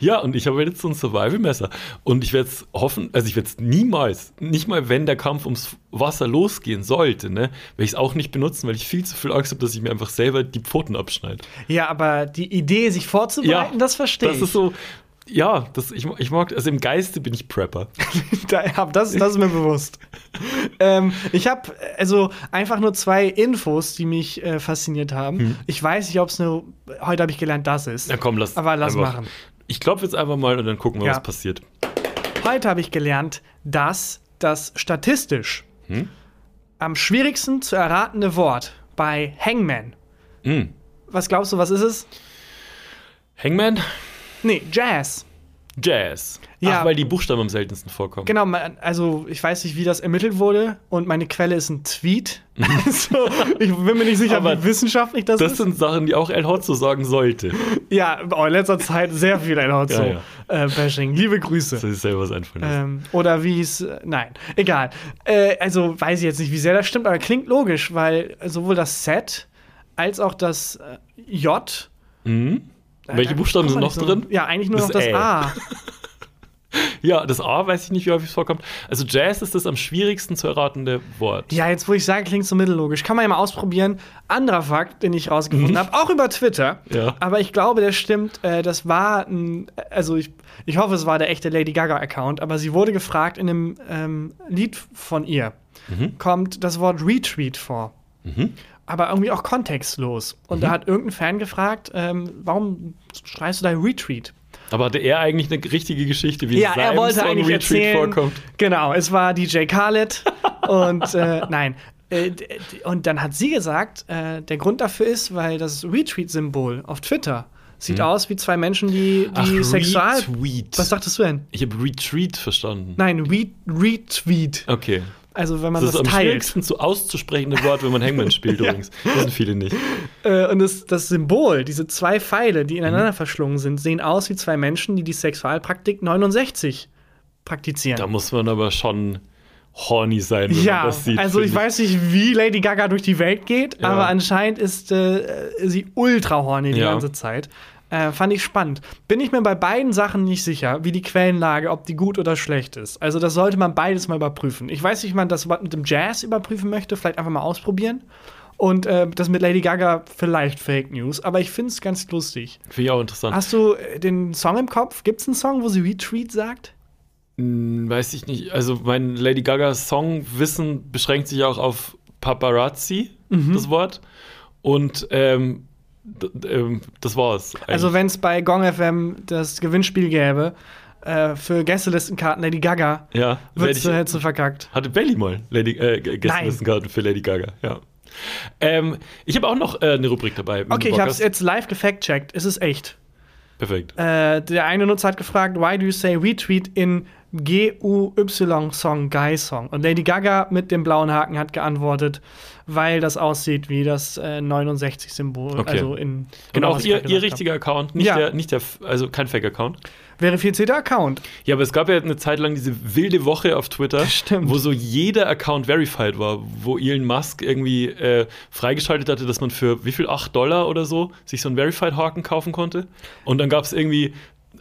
Ja, und ich habe jetzt so ein Survival-Messer. Und ich werde es hoffen, also ich werde es niemals, nicht mal wenn der Kampf ums Wasser losgehen sollte, ne, werde ich es auch nicht benutzen, weil ich viel zu viel Angst habe, dass ich mir einfach selber die Pfoten abschneide. Ja, aber die Idee, sich vorzubereiten, das verstehe ich. Das ist so, ja, das, ich, ich mag, also im Geiste bin ich Prepper. *laughs* Da, ja, das, das ist mir bewusst. ähm, ich habe also einfach nur zwei Infos, die mich äh, fasziniert haben. Ich weiß nicht, ob es eine. Heute habe ich gelernt, das ist. Na komm, lass Aber lass einfach. machen. Ich klopfe jetzt einfach mal und dann gucken wir, Ja. was passiert. Heute habe ich gelernt, dass das statistisch Hm? am schwierigsten zu erratende Wort bei Hangman. Mm. Was glaubst du, was ist es? Hangman, Nee, Jazz. Jazz. Ja. Ach, weil die Buchstaben am seltensten vorkommen. Genau, also ich weiß nicht, wie das ermittelt wurde und meine Quelle ist ein Tweet. *laughs* also, ich bin mir nicht sicher, Aber wie wissenschaftlich das, Das ist. sind Sachen, die auch El Hotzo sagen sollte. Ja, oh, in letzter Zeit sehr viel ein so Ja, Äh, Bashing. Liebe Grüße. Das ist selber lassen. Ähm, oder wie es. äh, Nein, egal. Äh, also weiß ich jetzt nicht, wie sehr das stimmt, aber klingt logisch, weil sowohl das Z als auch das äh, J. Mhm. Welche da Buchstaben sind noch so- drin? Ja, eigentlich nur Das noch das Ä. A. *laughs* Ja, das A weiß ich nicht, wie häufig es vorkommt. Also Jazz ist das am schwierigsten zu erratende Wort. Ja, jetzt wo ich sage, klingt so mittellogisch. Kann man ja mal ausprobieren. Anderer Fakt, den ich rausgefunden habe, auch über Twitter. Mhm. Ja. Aber ich glaube, der stimmt. Äh, das war ein, also ich, ich hoffe, es war der echte Lady Gaga-Account, aber sie wurde gefragt in einem ähm, Lied von ihr. kommt das Wort Retweet vor. Aber irgendwie auch kontextlos. Und da hat irgendein Fan gefragt, ähm, warum schreist du da Retweet? Aber hatte er eigentlich eine richtige Geschichte, wie Ja, er wollte eigentlich Retreat erzählen. vorkommt? Genau, es war DJ Khaled *laughs* und äh, nein. Äh, Und dann hat sie gesagt, äh, der Grund dafür ist, weil das Retweet-Symbol auf Twitter sieht aus wie zwei Menschen, die, die Ach, Sexual. Retweet. Was dachtest du denn? Ich habe Retreat verstanden. Nein, Re Retweet. Okay. Also wenn man Das das, ist am teilt. schwierigsten zu auszusprechende Wort, wenn man Hangman spielt *laughs* übrigens. Das wissen viele nicht. Äh, und das, das Symbol, diese zwei Pfeile, die Mhm. ineinander verschlungen sind, sehen aus wie zwei Menschen, die die Sexualpraktik 69 praktizieren. Da muss man aber schon horny sein, wenn Ja, man das sieht. also ich weiß nicht, wie Lady Gaga durch die Welt geht, Ja. aber anscheinend ist äh, sie ultra horny die Ja. ganze Zeit. Äh, fand ich spannend. Bin ich mir bei beiden Sachen nicht sicher, wie die Quellenlage, ob die gut oder schlecht ist. Also das sollte man beides mal überprüfen. Ich weiß nicht, wie man das mit dem Jazz überprüfen möchte, vielleicht einfach mal ausprobieren. Und äh, das mit Lady Gaga vielleicht Fake News, aber ich finde es ganz lustig. Finde ich auch interessant. Hast du äh, den Song im Kopf? Gibt es einen Song, wo sie Retweet sagt? Hm, Weiß ich nicht. Also mein Lady Gaga Songwissen beschränkt sich auch auf Paparazzi, Mhm. das Wort. Und ähm, das war's. eigentlich. Also, wenn es bei Gong FM das Gewinnspiel gäbe äh, für Gästelistenkarten Lady Gaga, ja, würdest du, ich, hättest du verkackt. hatte Belly mal Lady, äh, Gästelistenkarten für Lady Gaga. Ja. Ähm, ich habe auch noch äh, eine Rubrik dabei. du Okay, ich habe es jetzt live gefact-checkt. Es ist echt. Perfekt. Äh, der eine Nutzer hat gefragt, why do you say retweet in G-U-Y-Song, Guy-Song? Und Lady Gaga mit dem blauen Haken hat geantwortet, weil das aussieht wie das äh, 69-Symbol. Okay. Also in Und genau, auch was ich ihr, ihr richtiger Account, nicht Ja. der, nicht der, also kein Fake-Account. Verifizierter Account. Ja, aber es gab ja eine Zeit lang diese wilde Woche auf Twitter, *laughs* Stimmt. wo so jeder Account verified war, wo Elon Musk irgendwie äh, freigeschaltet hatte, dass man für wie viel, 8 Dollar oder so, sich so einen Verified-Haken kaufen konnte. Und dann gab es irgendwie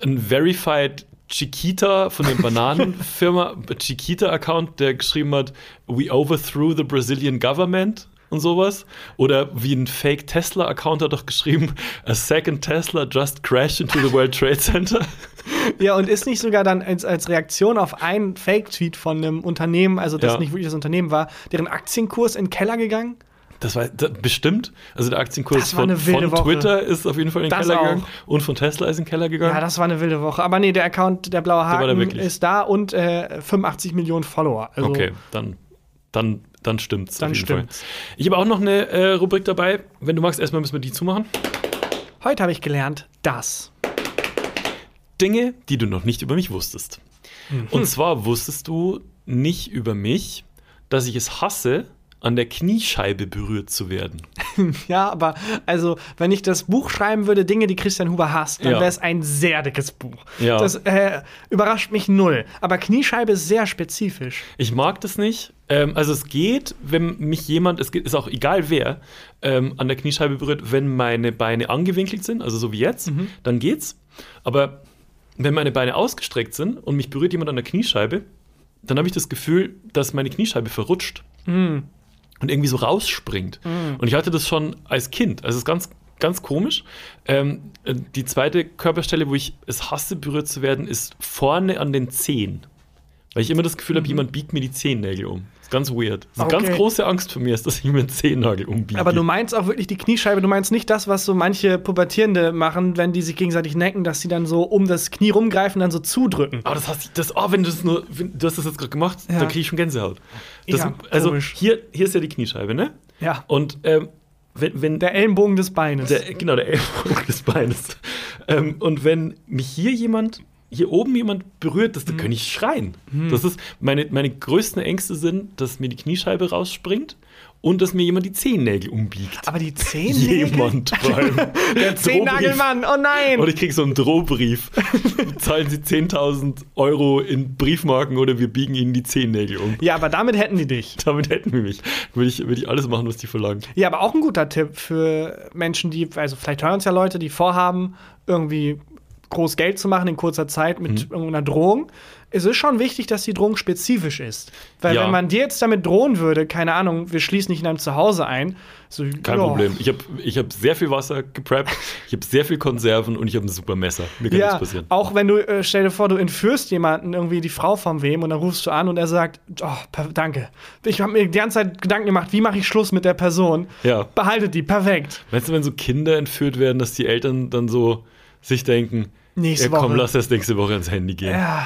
einen Verified Chiquita von der *laughs* Bananenfirma, Chiquita-Account, der geschrieben hat, we overthrew the Brazilian government und sowas. Oder wie ein Fake Tesla-Account hat doch geschrieben, a second Tesla just crashed into the World Trade Center. *laughs* Ja, und ist nicht sogar dann als, als Reaktion auf einen Fake-Tweet von einem Unternehmen, also das Ja. nicht wirklich das Unternehmen war, deren Aktienkurs in den Keller gegangen? Das war da, bestimmt. Also der Aktienkurs Das von, von. Twitter ist auf jeden Fall in den Das Keller auch. gegangen und von Tesla ist in den Keller gegangen. Ja, das war eine wilde Woche. Aber nee, der Account, der blaue Haken, wirklich. ist da und äh, 85 Millionen Follower. Also, okay, dann, dann, dann stimmt's. Dann auf jeden stimmt's. Fall. Ich habe auch noch eine äh, Rubrik dabei. Wenn du magst, erstmal müssen wir die zumachen. Heute habe ich gelernt, dass. Dinge, die du noch nicht über mich wusstest. Mhm. Und zwar wusstest du nicht über mich, dass ich es hasse, an der Kniescheibe berührt zu werden. *laughs* Ja, aber also, wenn ich das Buch schreiben würde, Dinge, die Christian Huber hasst, dann Ja. wäre es ein sehr dickes Buch. Ja. Das äh, überrascht mich null. Aber Kniescheibe ist sehr spezifisch. Ich mag das nicht. Ähm, also es geht, wenn mich jemand, es geht, ist auch egal wer, ähm, an der Kniescheibe berührt, wenn meine Beine angewinkelt sind, also so wie jetzt, dann geht's. Aber wenn meine Beine ausgestreckt sind und mich berührt jemand an der Kniescheibe, dann habe ich das Gefühl, dass meine Kniescheibe verrutscht und irgendwie so rausspringt. Und ich hatte das schon als Kind. Also es ist ganz, ganz komisch. Ähm, äh, die zweite Körperstelle, wo ich es hasse, berührt zu werden, ist vorne an den Zehen. Weil ich immer das Gefühl habe, jemand biegt mir die Zehennägel um. Das ist ganz weird. Das ist eine Okay. ganz große Angst von mir, ist, dass ich mir einen Zehennagel umbiege. Aber du meinst auch wirklich die Kniescheibe, du meinst nicht das, was so manche Pubertierende machen, wenn die sich gegenseitig necken, dass sie dann so um das Knie rumgreifen, dann so zudrücken. Aber das hast das, oh, wenn du das nur, wenn, du hast das jetzt gerade gemacht, Ja. dann kriege ich schon Gänsehaut. Das, Ja, also komisch. hier, hier ist ja die Kniescheibe, ne? Ja. Und ähm, wenn, wenn Der Ellenbogen des Beines. Der, genau, der Ellbogen des Beines. Ähm, und wenn mich hier jemand, hier oben jemand berührt, das, dann Mhm. kann ich schreien. Das ist, meine, meine größten Ängste sind, dass mir die Kniescheibe rausspringt und dass mir jemand die Zehennägel umbiegt. aber die Zehennägel? Jemand *laughs* allem. Der Zehnnagelmann, oh nein! Und ich krieg so einen Drohbrief. *laughs* Zahlen Sie 10.000 Euro in Briefmarken oder wir biegen Ihnen die Zehennägel um. Ja, aber damit hätten die dich. Damit hätten wir mich. Würde ich, würde ich alles machen, was die verlangen. Ja, aber auch ein guter Tipp für Menschen, die, also vielleicht hören uns ja Leute, die vorhaben, irgendwie groß Geld zu machen in kurzer Zeit mit Mhm. irgendeiner Drohung. Es ist schon wichtig, dass die Drohung spezifisch ist. Weil Ja. wenn man dir jetzt damit drohen würde, keine Ahnung, wir schließen dich in deinem Zuhause ein, so, Kein ja, Problem. Ich habe ich hab sehr viel Wasser gepreppt, ich habe sehr viel Konserven und ich habe ein super Messer. Mir kann Ja, nichts passieren. auch wenn du, äh, stell dir vor, du entführst jemanden, irgendwie die Frau von wem, und dann rufst du an und er sagt, oh, danke. Ich habe mir die ganze Zeit Gedanken gemacht, wie mache ich Schluss mit der Person? Ja. Behaltet die, perfekt. Meinst du, wenn so Kinder entführt werden, dass die Eltern dann so sich denken, Nächste ja, komm, Woche. lass erst nächste Woche ins Handy gehen. Ja.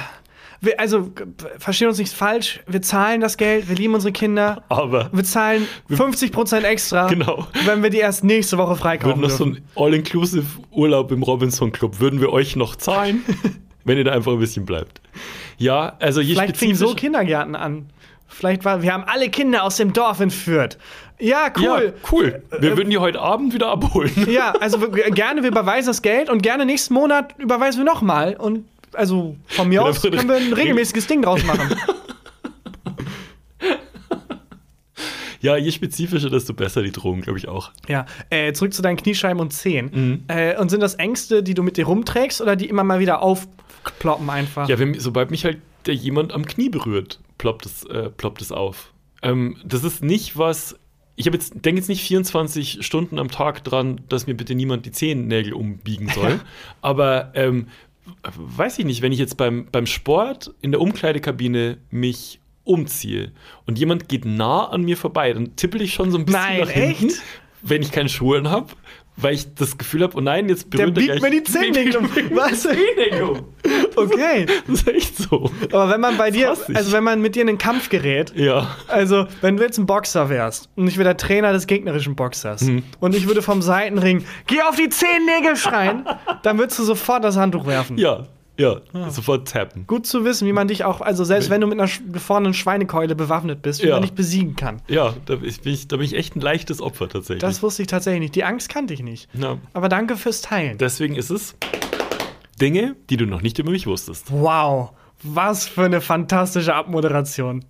Wir, also, verstehen uns nicht falsch, wir zahlen das Geld, wir lieben unsere Kinder. Aber Wir zahlen 50% extra, Genau. wenn wir die erst nächste Woche würden freikaufen noch so dürfen. ein All-Inclusive-Urlaub im Robinson Club, würden wir euch noch zahlen, *laughs* wenn ihr da einfach ein bisschen bleibt. Ja, also je Vielleicht fingen so Kindergärten an. Vielleicht war, wir haben alle Kinder aus dem Dorf entführt. Ja, cool. Ja, cool. Wir würden die heute Abend wieder abholen. Ja, also gerne, wir überweisen das Geld und gerne nächsten Monat überweisen wir nochmal. Und also von mir Ja, aus können wir ein regelmäßiges Ding draus machen. *laughs* Ja, je spezifischer, desto besser die Drogen, glaube ich auch. Ja, äh, zurück zu deinen Kniescheiben und Zehen. Mhm. Äh, und sind das Ängste, die du mit dir rumträgst oder die immer mal wieder aufploppen einfach? Ja, wenn, sobald mich halt der jemand am Knie berührt, ploppt es, äh, ploppt es auf. Ähm, das ist nicht was. Ich habe jetzt denke jetzt nicht 24 Stunden am Tag dran, dass mir bitte niemand die Zehennägel umbiegen soll. *laughs* Aber ähm, weiß ich nicht, wenn ich jetzt beim, beim Sport in der Umkleidekabine mich umziehe und jemand geht nah an mir vorbei, dann tippel ich schon so ein bisschen Nein, nach hinten, echt? wenn ich keine Schuhe habe, weil ich das Gefühl habe, oh nein, jetzt Der berührt biegt gleich- mir die Zehennägel um. Was? *laughs* Okay. Das ist echt so. Aber wenn man bei dir, also wenn man mit dir in den Kampf gerät, Ja. Also, wenn du jetzt ein Boxer wärst und ich wäre der Trainer des gegnerischen Boxers und ich würde vom Seitenring, geh auf die Zehennägel schreien, dann würdest du sofort das Handtuch werfen. Ja, ja, sofort tappen. Gut zu wissen, wie man dich auch, also selbst wenn du mit einer gefrorenen Schweinekeule bewaffnet bist, wie Ja. man dich besiegen kann. Ja, da bin ich, da bin ich echt ein leichtes Opfer tatsächlich. Das wusste ich tatsächlich nicht. Die Angst kannte ich nicht. ja. Aber danke fürs Teilen. Deswegen ist es Dinge, die du noch nicht über mich wusstest. Wow, was für eine fantastische Abmoderation.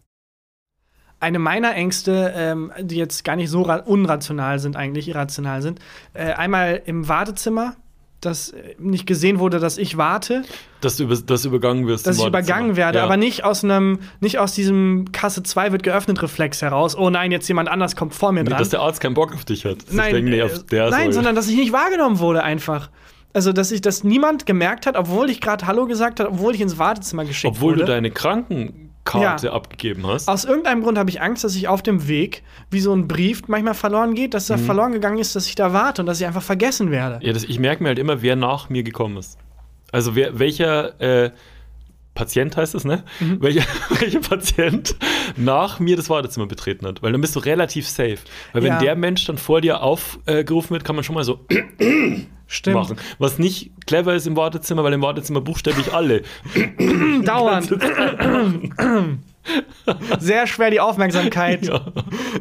Eine meiner Ängste, ähm, die jetzt gar nicht so ra- unrational sind, eigentlich irrational sind, äh, einmal im Wartezimmer, dass äh, nicht gesehen wurde, dass ich warte, Dass du, über, dass übergangen wirst. dass ich übergangen werde, ja. aber nicht aus einem, nicht aus diesem Kasse 2 wird geöffnet Reflex heraus, oh nein, jetzt jemand anders kommt vor mir dran. dass der Arzt keinen Bock auf dich hat. Nein, ich denke, nee, äh, nein sondern dass ich nicht wahrgenommen wurde einfach. Also, dass ich das niemand gemerkt hat, obwohl ich gerade Hallo gesagt habe, obwohl ich ins Wartezimmer geschickt Obwohl wurde. du deine Krankenkarte abgegeben hast. Aus irgendeinem Grund habe ich Angst, dass ich auf dem Weg, wie so ein Brief, manchmal verloren geht, dass da Mhm. verloren gegangen ist, dass ich da warte und dass ich einfach vergessen werde. Ja, das, ich merke mir halt immer, wer nach mir gekommen ist. Also wer, welcher äh, Patient heißt es, ne? Mhm. Welcher, *laughs* welcher Patient nach mir das Wartezimmer betreten hat. Weil dann bist du relativ safe. Weil wenn Ja. der Mensch dann vor dir aufgerufen wird, kann man schon mal so Stimmt. machen. Was nicht clever ist im Wartezimmer, weil im Wartezimmer buchstäblich alle. *coughs* Dauernd. *coughs* Sehr schwer die Aufmerksamkeit Ja.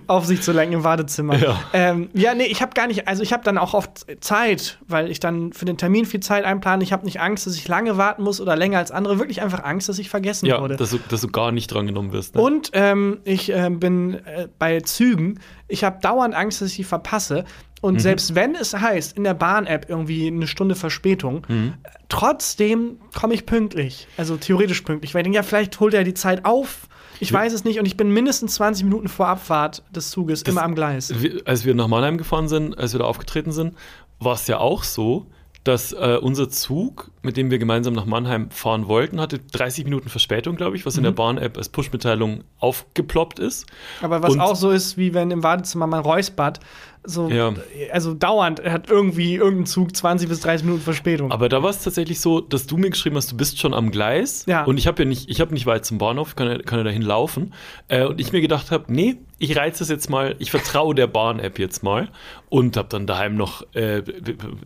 auf sich zu lenken im Wartezimmer. Ja. Ähm, ja, nee, ich habe gar nicht, also ich habe dann auch oft Zeit, weil ich dann für den Termin viel Zeit einplane. Ich habe nicht Angst, dass ich lange warten muss oder länger als andere. Wirklich einfach Angst, dass ich vergessen Ja, wurde. dass du, dass du gar nicht drangenommen wirst. Ne? Und ähm, ich äh, bin äh, bei Zügen, ich habe dauernd Angst, dass ich die verpasse. Und selbst wenn es heißt, in der Bahn-App irgendwie eine Stunde Verspätung, äh, trotzdem komme ich pünktlich. Also theoretisch pünktlich. Weil ich denke, ja, vielleicht holt er die Zeit auf. Ich weiß es nicht. Und ich bin mindestens 20 Minuten vor Abfahrt des Zuges immer am Gleis. Als wir nach Mannheim gefahren sind, als wir da aufgetreten sind, war es ja auch so, dass äh, unser Zug, mit dem wir gemeinsam nach Mannheim fahren wollten, hatte 30 Minuten Verspätung, glaube ich, was in der Bahn-App als Push-Mitteilung aufgeploppt ist. Aber was Und- auch so ist, wie wenn im Wartezimmer man räuspert. So, Ja. Also dauernd hat irgendwie irgendein Zug 20 bis 30 Minuten Verspätung. Aber da war es tatsächlich so, dass du mir geschrieben hast, du bist schon am Gleis. Ja. Und ich habe ja nicht, ich habe nicht weit zum Bahnhof, kann ja, kann ja dahin laufen. Äh, und ich mir gedacht habe, nee, ich reiz das jetzt mal, ich vertraue der Bahn-App jetzt mal. Und habe dann daheim noch, äh,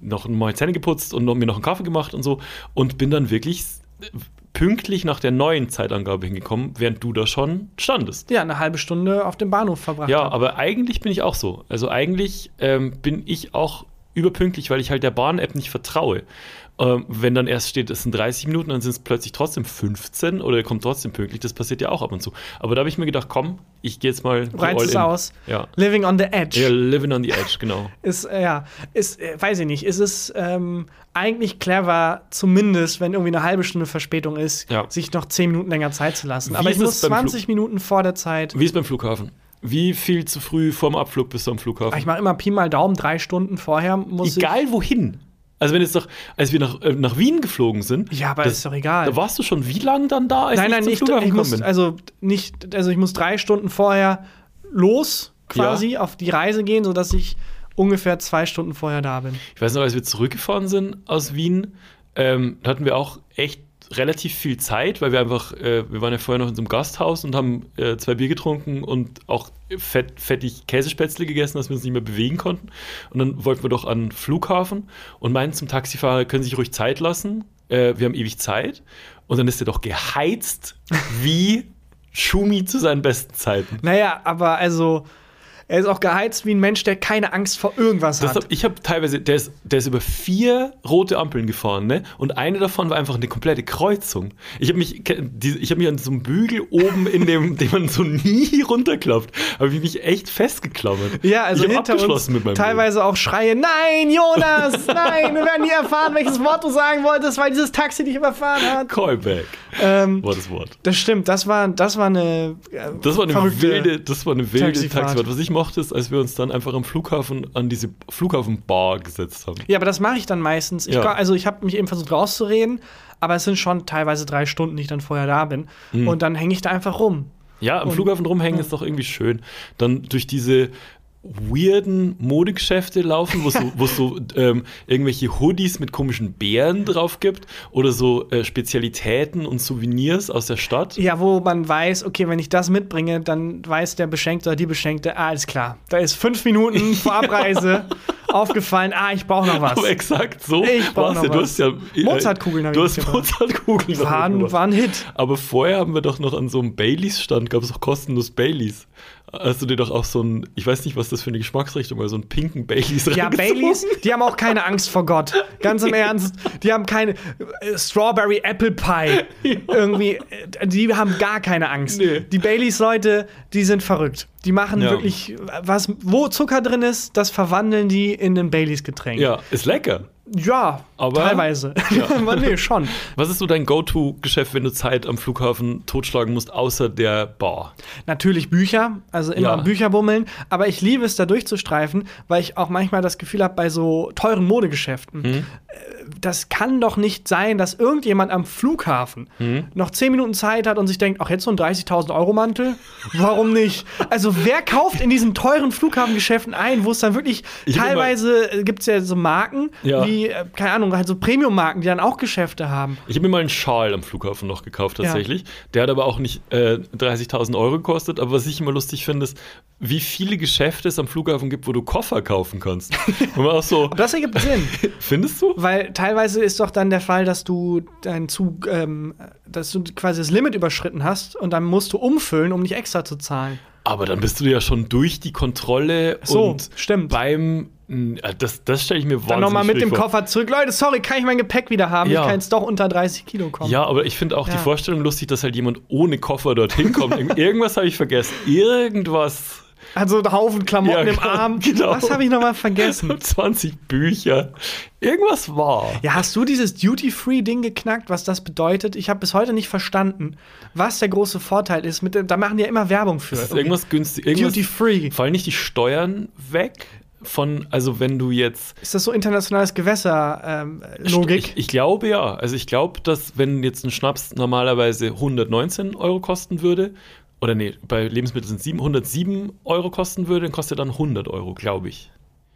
noch neue Zähne geputzt und noch, mir noch einen Kaffee gemacht und so. Und bin dann wirklich pünktlich nach der neuen Zeitangabe hingekommen, während du da schon standest. ja, eine halbe Stunde auf dem Bahnhof verbracht. Ja, habe. aber eigentlich bin ich auch so. Also eigentlich ähm, bin ich auch überpünktlich, weil ich halt der Bahn-App nicht vertraue. Ähm, wenn dann erst steht, es sind 30 Minuten, dann sind es plötzlich trotzdem 15 oder er kommt trotzdem pünktlich. Das passiert ja auch ab und zu. Aber da habe ich mir gedacht, komm, ich gehe jetzt mal Reizt es in. aus. Ja. Living on the edge. ja, living on the edge, genau. *laughs* Ist, äh, ja, ist, äh, weiß ich nicht, ist es ähm, eigentlich clever, zumindest, wenn irgendwie eine halbe Stunde Verspätung ist, Ja. sich noch 10 Minuten länger Zeit zu lassen. Wie Aber ich muss beim 20 Minuten vor der Zeit. Wie ist beim Flughafen? Wie viel zu früh vorm Abflug bist du am Flughafen? Ich mache immer Pi mal Daumen, drei Stunden vorher muss Egal wohin. Also wenn jetzt doch, als wir nach, äh, nach Wien geflogen sind. Ja, aber das- ist doch egal. da warst du schon wie lange dann da, als nein, nein, ich Ich muss, bin? also nicht, also ich muss drei Stunden vorher los quasi auf die Reise gehen, sodass ich ungefähr zwei Stunden vorher da bin. Ich weiß noch, als wir zurückgefahren sind aus Wien, ähm, hatten wir auch echt relativ viel Zeit, weil wir einfach, äh, wir waren ja vorher noch in so einem Gasthaus und haben äh, zwei Bier getrunken und auch fett, fettig Käsespätzle gegessen, dass wir uns nicht mehr bewegen konnten. Und dann wollten wir doch an den Flughafen und meinten zum Taxifahrer, können Sie sich ruhig Zeit lassen, äh, wir haben ewig Zeit. Und dann ist er doch geheizt *laughs* wie Schumi zu seinen besten Zeiten. Naja, aber also, er ist auch geheizt wie ein Mensch, der keine Angst vor irgendwas Das hat. hab, ich habe teilweise, der ist, der ist über vier rote Ampeln gefahren, ne? Und eine davon war einfach eine komplette Kreuzung. Ich habe mich, ich habe mich an so einem Bügel oben in dem, *laughs* den man so nie runterklappt, habe ich mich echt festgeklammert. Ja, also ich hinter uns abgeschlossen mit meinem teilweise auch Schreie, nein, Jonas, *laughs* nein, wir werden nie erfahren, welches Wort du sagen wolltest, weil dieses Taxi dich überfahren hat. Callback Ähm, war das Wort. das stimmt, das war, das war eine äh, Das war eine wilde, das war eine wilde Taxifahrt. Taxifahrt. Was ich mochte, ist, als wir uns dann einfach am Flughafen an diese Flughafenbar gesetzt haben. Ja, aber das mache ich dann meistens. Ich, Ja. ko- Also ich habe mich eben versucht rauszureden, aber es sind schon teilweise drei Stunden, die ich dann vorher da bin. Mhm. Und dann hänge ich da einfach rum. Ja, am Und- Flughafen rumhängen ist doch irgendwie schön. Dann durch diese weirden Modegeschäfte laufen, wo es so, so ähm, irgendwelche Hoodies mit komischen Bären drauf gibt oder so äh, Spezialitäten und Souvenirs aus der Stadt. Ja, wo man weiß, okay, wenn ich das mitbringe, dann weiß der Beschenkte oder die Beschenkte, ah, alles klar. Da ist fünf Minuten *laughs* vor Abreise aufgefallen, ah, ich brauche noch was. Aber exakt so Ich brauch war's noch ja. Du was. hast ja äh, Mozartkugeln Du hast. Mozartkugeln. War war ein Hit. Aber vorher haben wir doch noch an so einem Baileys-Stand, gab es auch kostenlos Baileys. Hast du dir doch auch so ein, ich weiß nicht, was das für eine Geschmacksrichtung war, so einen pinken Baileys Ja? Baileys, die haben auch keine Angst vor Gott. Ganz im *laughs* Ernst, die haben keine äh, Strawberry Apple Pie. Irgendwie, äh, die haben gar keine Angst. Nee. Die Baileys-Leute, die sind verrückt. Die machen Ja. wirklich, äh, was, wo Zucker drin ist, das verwandeln die in ein Baileys-Getränk. Ja, ist lecker. Ja, Aber- teilweise. Ja. *laughs* Aber nee, schon. Was ist so dein Go-To-Geschäft, wenn du Zeit am Flughafen totschlagen musst, außer der Bar? Natürlich Bücher, also immer Ja. Bücher bummeln, aber ich liebe es, da durchzustreifen, weil ich auch manchmal das Gefühl habe, bei so teuren Modegeschäften, Hm? äh, das kann doch nicht sein, dass irgendjemand am Flughafen Hm? noch 10 Minuten Zeit hat und sich denkt, ach, jetzt so ein 30.000 Euro Mantel? Warum nicht? Also, wer kauft in diesen teuren Flughafengeschäften ein, wo es dann wirklich Ich teilweise gibt es ja so Marken, Ja. wie, äh, keine Ahnung, halt so Premium-Marken, die dann auch Geschäfte haben. Ich habe mir mal einen Schal am Flughafen noch gekauft, tatsächlich. Der hat aber auch nicht äh, 30.000 Euro gekostet. Aber was ich immer lustig finde, ist, wie viele Geschäfte es am Flughafen gibt, wo du Koffer kaufen kannst. *laughs* Und auch so, Das ergibt Sinn. *laughs* findest du? Weil teilweise ist doch dann der Fall, dass du deinen Zug, ähm, dass du quasi das Limit überschritten hast und dann musst du umfüllen, um nicht extra zu zahlen. Aber dann bist du ja schon durch die Kontrolle So, und stimmt. beim. Ja, Das, das stelle ich mir wahnsinnig Dann nochmal mit dem vor. Koffer zurück. Leute, sorry, kann ich mein Gepäck wieder haben? Ja. Ich kann jetzt doch unter 30 Kilo kommen. Ja, aber ich finde auch Ja. die Vorstellung lustig, dass halt jemand ohne Koffer dorthin kommt. Irg- Irgendwas habe ich vergessen. Irgendwas. Also einen Haufen Klamotten Ja, im genau, Arm. genau. Was habe ich nochmal vergessen? *laughs* 20 Bücher. Irgendwas war. Ja, hast du dieses Duty-Free-Ding geknackt, was das bedeutet? Ich habe bis heute nicht verstanden, was der große Vorteil ist. Mit da machen die ja immer Werbung für. Das ist irgendwas günstig. Duty-Free. Fallen nicht die Steuern weg? Von, also wenn du jetzt. Ist das so internationales Gewässer-Logik? Ich, ich glaube ja. Also ich glaube, dass wenn jetzt ein Schnaps normalerweise 119 Euro kosten würde, oder nee, bei Lebensmitteln sind 7, 107 Euro kosten würde, dann kostet er dann 100 Euro, glaube ich.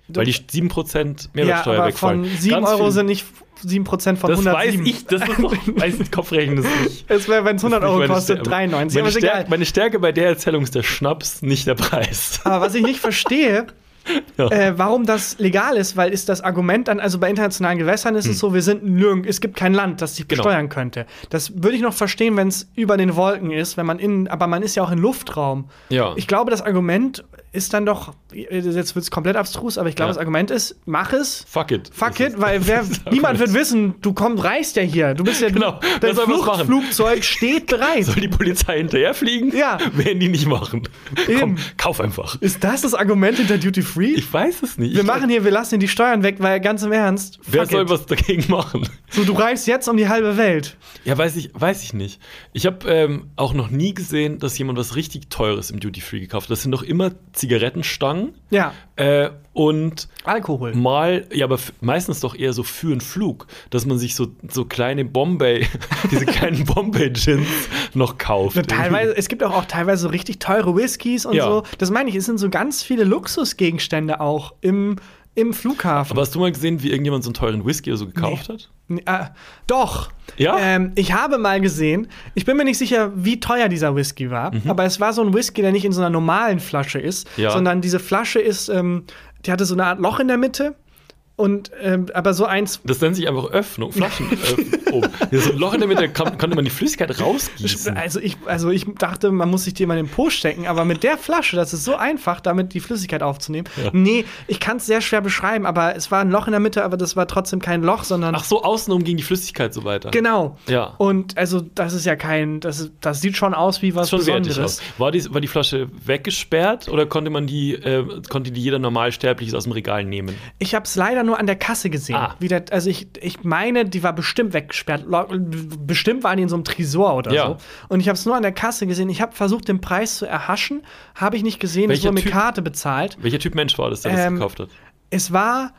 Weil die 7% ja, Mehrwertsteuer aber wegfallen. von 7 Ganz Euro sind nicht 7% von Das 107. weiß ich, das ist doch, *laughs* weiß ich, Kopfrechnen ist nicht. Es wäre, wenn es 100 Das ist Euro kostet, Stärke. 93. Meine. Stärke, meine Stärke bei der Erzählung ist der Schnaps, nicht der Preis. Aber was ich nicht *laughs* verstehe, Ja. äh, warum das legal ist, weil ist das Argument dann, also bei internationalen Gewässern ist es so, wir sind nirgend, es gibt kein Land, das sich Hm. Genau. besteuern könnte. Das würde ich noch verstehen, wenn es über den Wolken ist, wenn man in, aber man ist ja auch im Luftraum. Ja. Ich glaube, das Argument ist dann doch, jetzt wird es komplett abstrus, aber ich glaube, Ja. das Argument ist, mach es. Fuck it. Fuck Das it, weil *laughs* wer, niemand wird wissen, du kommst, reist ja hier. Du bist ja, Genau, dein machen? Flugzeug steht *laughs* bereit. Soll die Polizei hinterherfliegen? Ja. Werden die nicht machen. Eben. Komm, kauf einfach. Ist das das Argument hinter Duty Free? Ich weiß es nicht. wir Ich- machen hier, wir lassen hier die Steuern weg, weil ganz im Ernst, Wer soll it. was dagegen machen? So, du reist jetzt um die halbe Welt. Ja, weiß ich, weiß ich nicht. Ich habe ähm, auch noch nie gesehen, dass jemand was richtig Teures im Duty Free gekauft hat. Das sind doch immer Zigarettenstangen Ja, äh, und Alkohol. mal, ja, aber meistens doch eher so für einen Flug, dass man sich so, so kleine Bombay, *laughs* diese kleinen Bombay-Gins noch kauft. Ne, Teilweise, es gibt auch, auch teilweise so richtig teure Whiskys und Ja. so. Das meine ich, es sind so ganz viele Luxusgegenstände auch im, im Flughafen. Aber hast du mal gesehen, wie irgendjemand so einen teuren Whisky oder so gekauft Nee. hat? Nee, äh, doch. Ja? Ähm, ich habe mal gesehen, ich bin mir nicht sicher, wie teuer dieser Whisky war, aber es war so ein Whisky, der nicht in so einer normalen Flasche ist, Ja. sondern diese Flasche ist, ähm, die hatte so eine Art Loch in der Mitte und ähm, aber so eins. Das nennt sich einfach Öffnung, Flaschen. äh, *laughs* oben. Hier so ein Loch in der Mitte, kann, konnte man die Flüssigkeit rausgießen. Also ich, also ich dachte, man muss sich die mal in den Po stecken, aber mit der Flasche, das ist so einfach, damit die Flüssigkeit aufzunehmen. Nee, ich kann es sehr schwer beschreiben, aber es war ein Loch in der Mitte, aber das war trotzdem kein Loch, sondern Ach so, außenrum ging die Flüssigkeit so weiter. genau. Ja. Und also das ist ja kein, das, ist, das sieht schon aus wie was Schon Besonderes. War die, war die Flasche weggesperrt oder konnte man die, äh, konnte die jeder Normalsterbliches aus dem Regal nehmen? Ich habe es leider nur an der Kasse gesehen. Ah. Der, also ich, ich meine, die war bestimmt weggesperrt. Bestimmt waren die in so einem Tresor oder Ja. so. Und ich habe es nur an der Kasse gesehen. Ich habe versucht, den Preis zu erhaschen. Habe ich nicht gesehen. Es Welcher wurde mit? Karte bezahlt. Welcher Typ Mensch war das, der das Ähm, gekauft hat? Es war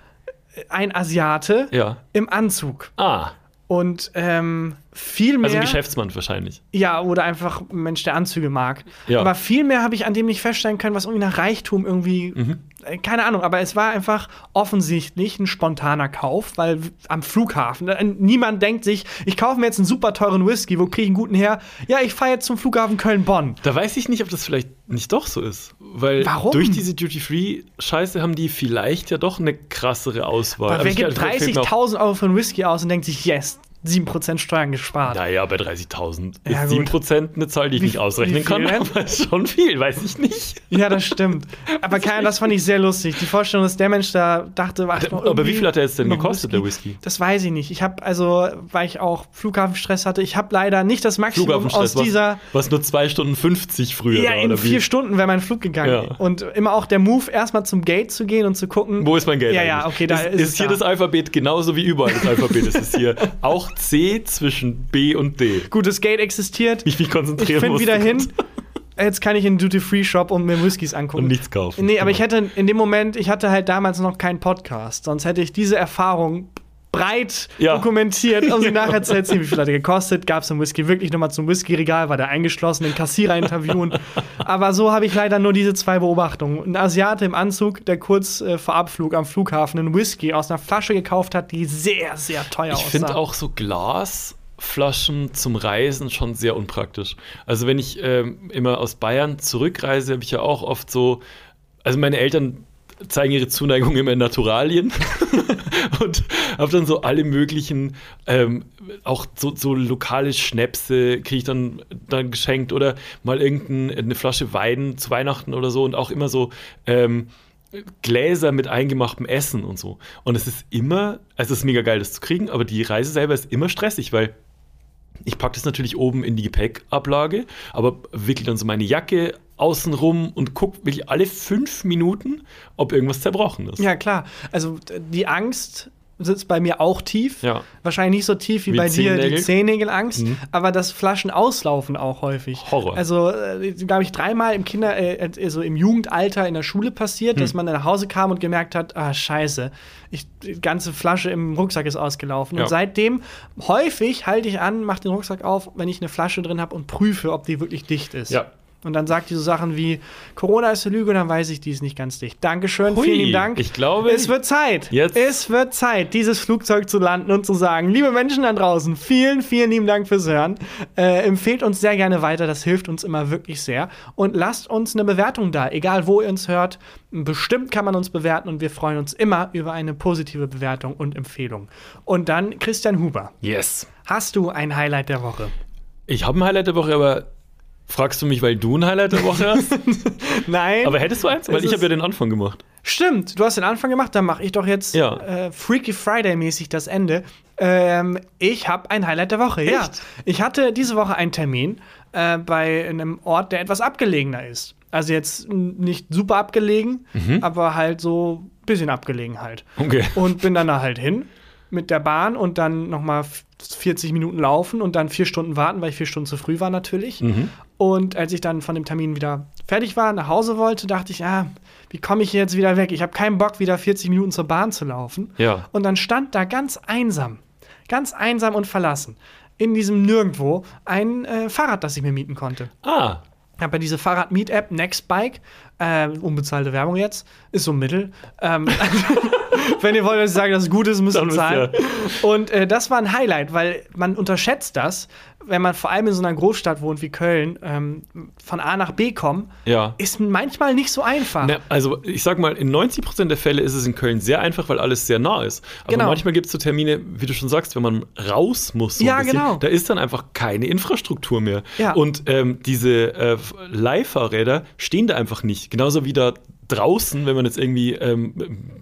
ein Asiate Ja. im Anzug. Ah, Und ähm, viel mehr. also ein Geschäftsmann wahrscheinlich. Ja, oder einfach ein Mensch, der Anzüge mag. Ja. Aber viel mehr habe ich an dem nicht feststellen können, was irgendwie nach Reichtum irgendwie. Mhm. Äh, Keine Ahnung, aber es war einfach offensichtlich ein spontaner Kauf, weil am Flughafen, äh, niemand denkt sich, ich kaufe mir jetzt einen super teuren Whisky, wo kriege ich einen guten her? Ja, ich fahre jetzt zum Flughafen Köln-Bonn. Da weiß ich nicht, ob das vielleicht nicht doch so ist. Weil Warum? durch diese Duty-Free-Scheiße haben die vielleicht ja doch eine krassere Auswahl. Aber Aber wer gibt also, fällt mir auch- 30.000 Euro für einen Whisky aus und denkt sich, yes, 7% Steuern gespart? Naja, bei 30.000 Ja, ist gut. 7% eine Zahl, die ich Wie- nicht ausrechnen kann. *laughs* Aber ist schon viel, weiß ich nicht. Ja, das stimmt. Aber keine, das fand ich sehr lustig. Die Vorstellung, dass der Mensch da dachte, ach, noch Aber wie viel hat er jetzt denn gekostet, der Whisky? Das weiß ich nicht. Ich habe also, weil ich auch Flughafenstress hatte, ich habe leider nicht das Maximum aus dieser. was, was nur 2 Stunden 50 früher Ja, war, in oder wie? vier Stunden wäre mein Flug gegangen. Ja. Und immer auch der Move, erstmal zum Gate zu gehen und zu gucken. Wo ist mein Geld Ja, ja, eigentlich? okay, da ist, ist ist es hier da. das Alphabet genauso wie überall das Alphabet. es ist hier *laughs* auch C zwischen B und D. Gut, das Gate existiert. Ich mich Ich konzentrieren finde musste wieder hin. Jetzt kann ich in den Duty-Free-Shop und mir Whiskys angucken. Und nichts kaufen. Nee, aber Genau. ich hätte in dem Moment, ich hatte halt damals noch keinen Podcast. Sonst hätte ich diese Erfahrung breit Ja. dokumentiert, um *laughs* sie nachher zu erzählen, wie viel hat er gekostet, gab es einen Whisky wirklich nochmal zum Whisky-Regal, war der eingeschlossen, den Kassierer interviewen. *laughs* Aber so habe ich leider nur diese zwei Beobachtungen. Ein Asiate im Anzug, der kurz äh, vor Abflug am Flughafen einen Whisky aus einer Flasche gekauft hat, die sehr, sehr teuer Ich aussah. finde auch so Glasflaschen zum Reisen schon sehr unpraktisch. Also wenn ich ähm, immer aus Bayern zurückreise, habe ich ja auch oft so, also meine Eltern zeigen ihre Zuneigung immer in Naturalien *laughs* und habe dann so alle möglichen, ähm, auch so, so lokale Schnäpse kriege ich dann, dann geschenkt oder mal irgendeine Flasche Wein zu Weihnachten oder so und auch immer so ähm, Gläser mit eingemachtem Essen und so. Und es ist immer, also es ist mega geil, das zu kriegen, aber die Reise selber ist immer stressig, weil ich packe das natürlich oben in die Gepäckablage, aber wickel dann so meine Jacke außen rum und gucke wirklich alle fünf Minuten, ob irgendwas zerbrochen ist. Ja, klar. Also die Angst sitzt bei mir auch tief. Ja. Wahrscheinlich nicht so tief wie, Wie bei dir die Zehennägel? Zehennägelangst, Mhm. aber das Flaschen auslaufen auch häufig. Horror. Also, äh, glaube ich, dreimal im Kinder, äh, also im Jugendalter in der Schule passiert, Hm. dass man dann nach Hause kam und gemerkt hat, ah, scheiße, ich, die ganze Flasche im Rucksack ist ausgelaufen. Ja. Und seitdem häufig halte ich an, mache den Rucksack auf, wenn ich eine Flasche drin habe und prüfe, ob die wirklich dicht ist. Ja. Und dann sagt die so Sachen wie, Corona ist eine Lüge, dann weiß ich, die ist nicht ganz dicht. Dankeschön, Hui, vielen lieben Dank. ich glaube, es wird Zeit. jetzt- Es wird Zeit, dieses Flugzeug zu landen und zu sagen, liebe Menschen da draußen, vielen, vielen lieben Dank fürs Hören. Äh, empfehlt uns sehr gerne weiter, das hilft uns immer wirklich sehr. Und lasst uns eine Bewertung da, egal wo ihr uns hört. Bestimmt kann man uns bewerten und wir freuen uns immer über eine positive Bewertung und Empfehlung. Und dann Christian Huber. Yes. Hast du ein Highlight der Woche? Ich habe ein Highlight der Woche, aber fragst du mich, weil du ein Highlight der Woche hast? *laughs* Nein. aber hättest du eins? Weil ich habe ja den Anfang gemacht. Stimmt, du hast den Anfang gemacht, dann mache ich doch jetzt Ja. äh, Freaky Friday-mäßig das Ende. Ähm, ich habe ein Highlight der Woche, ja. Echt? Ich hatte diese Woche einen Termin äh, bei einem Ort, der etwas abgelegener ist. Also jetzt nicht super abgelegen, aber halt so ein bisschen abgelegen halt. Okay. Und bin dann da halt hin mit der Bahn und dann nochmal 40 Minuten laufen und dann vier Stunden warten, weil ich vier Stunden zu früh war natürlich. Und als ich dann von dem Termin wieder fertig war, nach Hause wollte, dachte ich, ah, wie komme ich jetzt wieder weg? Ich habe keinen Bock, wieder 40 Minuten zur Bahn zu laufen. Ja. Und dann stand da ganz einsam, ganz einsam und verlassen, in diesem Nirgendwo ein äh, Fahrrad, das ich mir mieten konnte. Ah, Ich habe ja diese Fahrrad-Meet-App Nextbike, äh, unbezahlte Werbung jetzt, ist so ein Mittel. Ähm, *laughs* wenn ihr wollt, dass ich sage, dass es gut ist, müsst ihr zahlen. Und äh, das war ein Highlight, weil man unterschätzt das, wenn man vor allem in so einer Großstadt wohnt wie Köln, ähm, von A nach B kommen, ja. ist manchmal nicht so einfach. Na, also ich sag mal, in 90% der Fälle ist es in Köln sehr einfach, weil alles sehr nah ist. Aber Genau. manchmal gibt es so Termine, wie du schon sagst, wenn man raus muss, so Ja, bisschen, genau. da ist dann einfach keine Infrastruktur mehr. Ja. Und ähm, diese äh, Leihfahrräder stehen da einfach nicht. Genauso wie da draußen, wenn man jetzt irgendwie, ähm,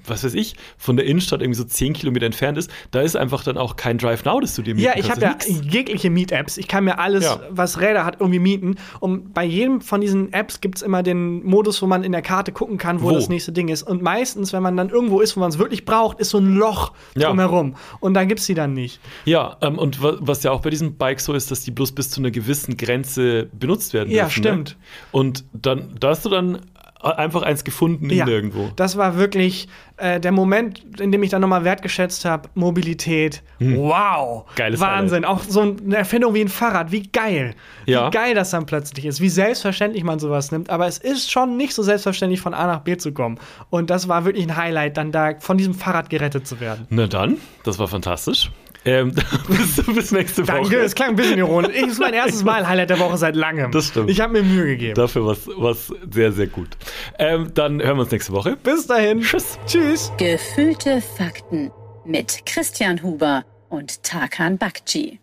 was weiß ich, von der Innenstadt irgendwie so 10 Kilometer entfernt ist, da ist einfach dann auch kein Drive Now, das du dir mieten Ja, ich habe ja Nix. jegliche Meet-Apps. Ich kann mir alles, Ja. was Räder hat, irgendwie mieten. Und bei jedem von diesen Apps gibt es immer den Modus, wo man in der Karte gucken kann, wo, Wo? das nächste Ding ist. Und meistens, wenn man dann irgendwo ist, wo man es wirklich braucht, ist so ein Loch Ja. drumherum. Und dann gibt es die dann nicht. Ja, ähm, und wa was ja auch bei diesem Bike so ist, dass die bloß bis zu einer gewissen Grenze benutzt werden Ja, dürfen. stimmt. Ne? Und dann, da hast du dann einfach eins gefunden in nirgendwo. Das war wirklich äh, der Moment, in dem ich dann nochmal wertgeschätzt habe. Mobilität. Wow. Hm. Geiles Wahnsinn. Auch so eine Erfindung wie ein Fahrrad. Wie geil. Ja. Wie geil das dann plötzlich ist. Wie selbstverständlich man sowas nimmt. Aber es ist schon nicht so selbstverständlich, von A nach B zu kommen. Und das war wirklich ein Highlight, dann da von diesem Fahrrad gerettet zu werden. Na dann, das war fantastisch. Ähm, *laughs* bis, bis nächste Woche. Danke, es klang ein bisschen ironisch. Ich, das ist mein erstes Mal Highlight der Woche seit langem. Das stimmt. Ich habe mir Mühe gegeben. Dafür was, was sehr, sehr gut. Ähm, dann hören wir uns nächste Woche. Bis dahin. Tschüss. Tschüss. Gefühlte Fakten mit Christian Huber und Tarkan Bakci.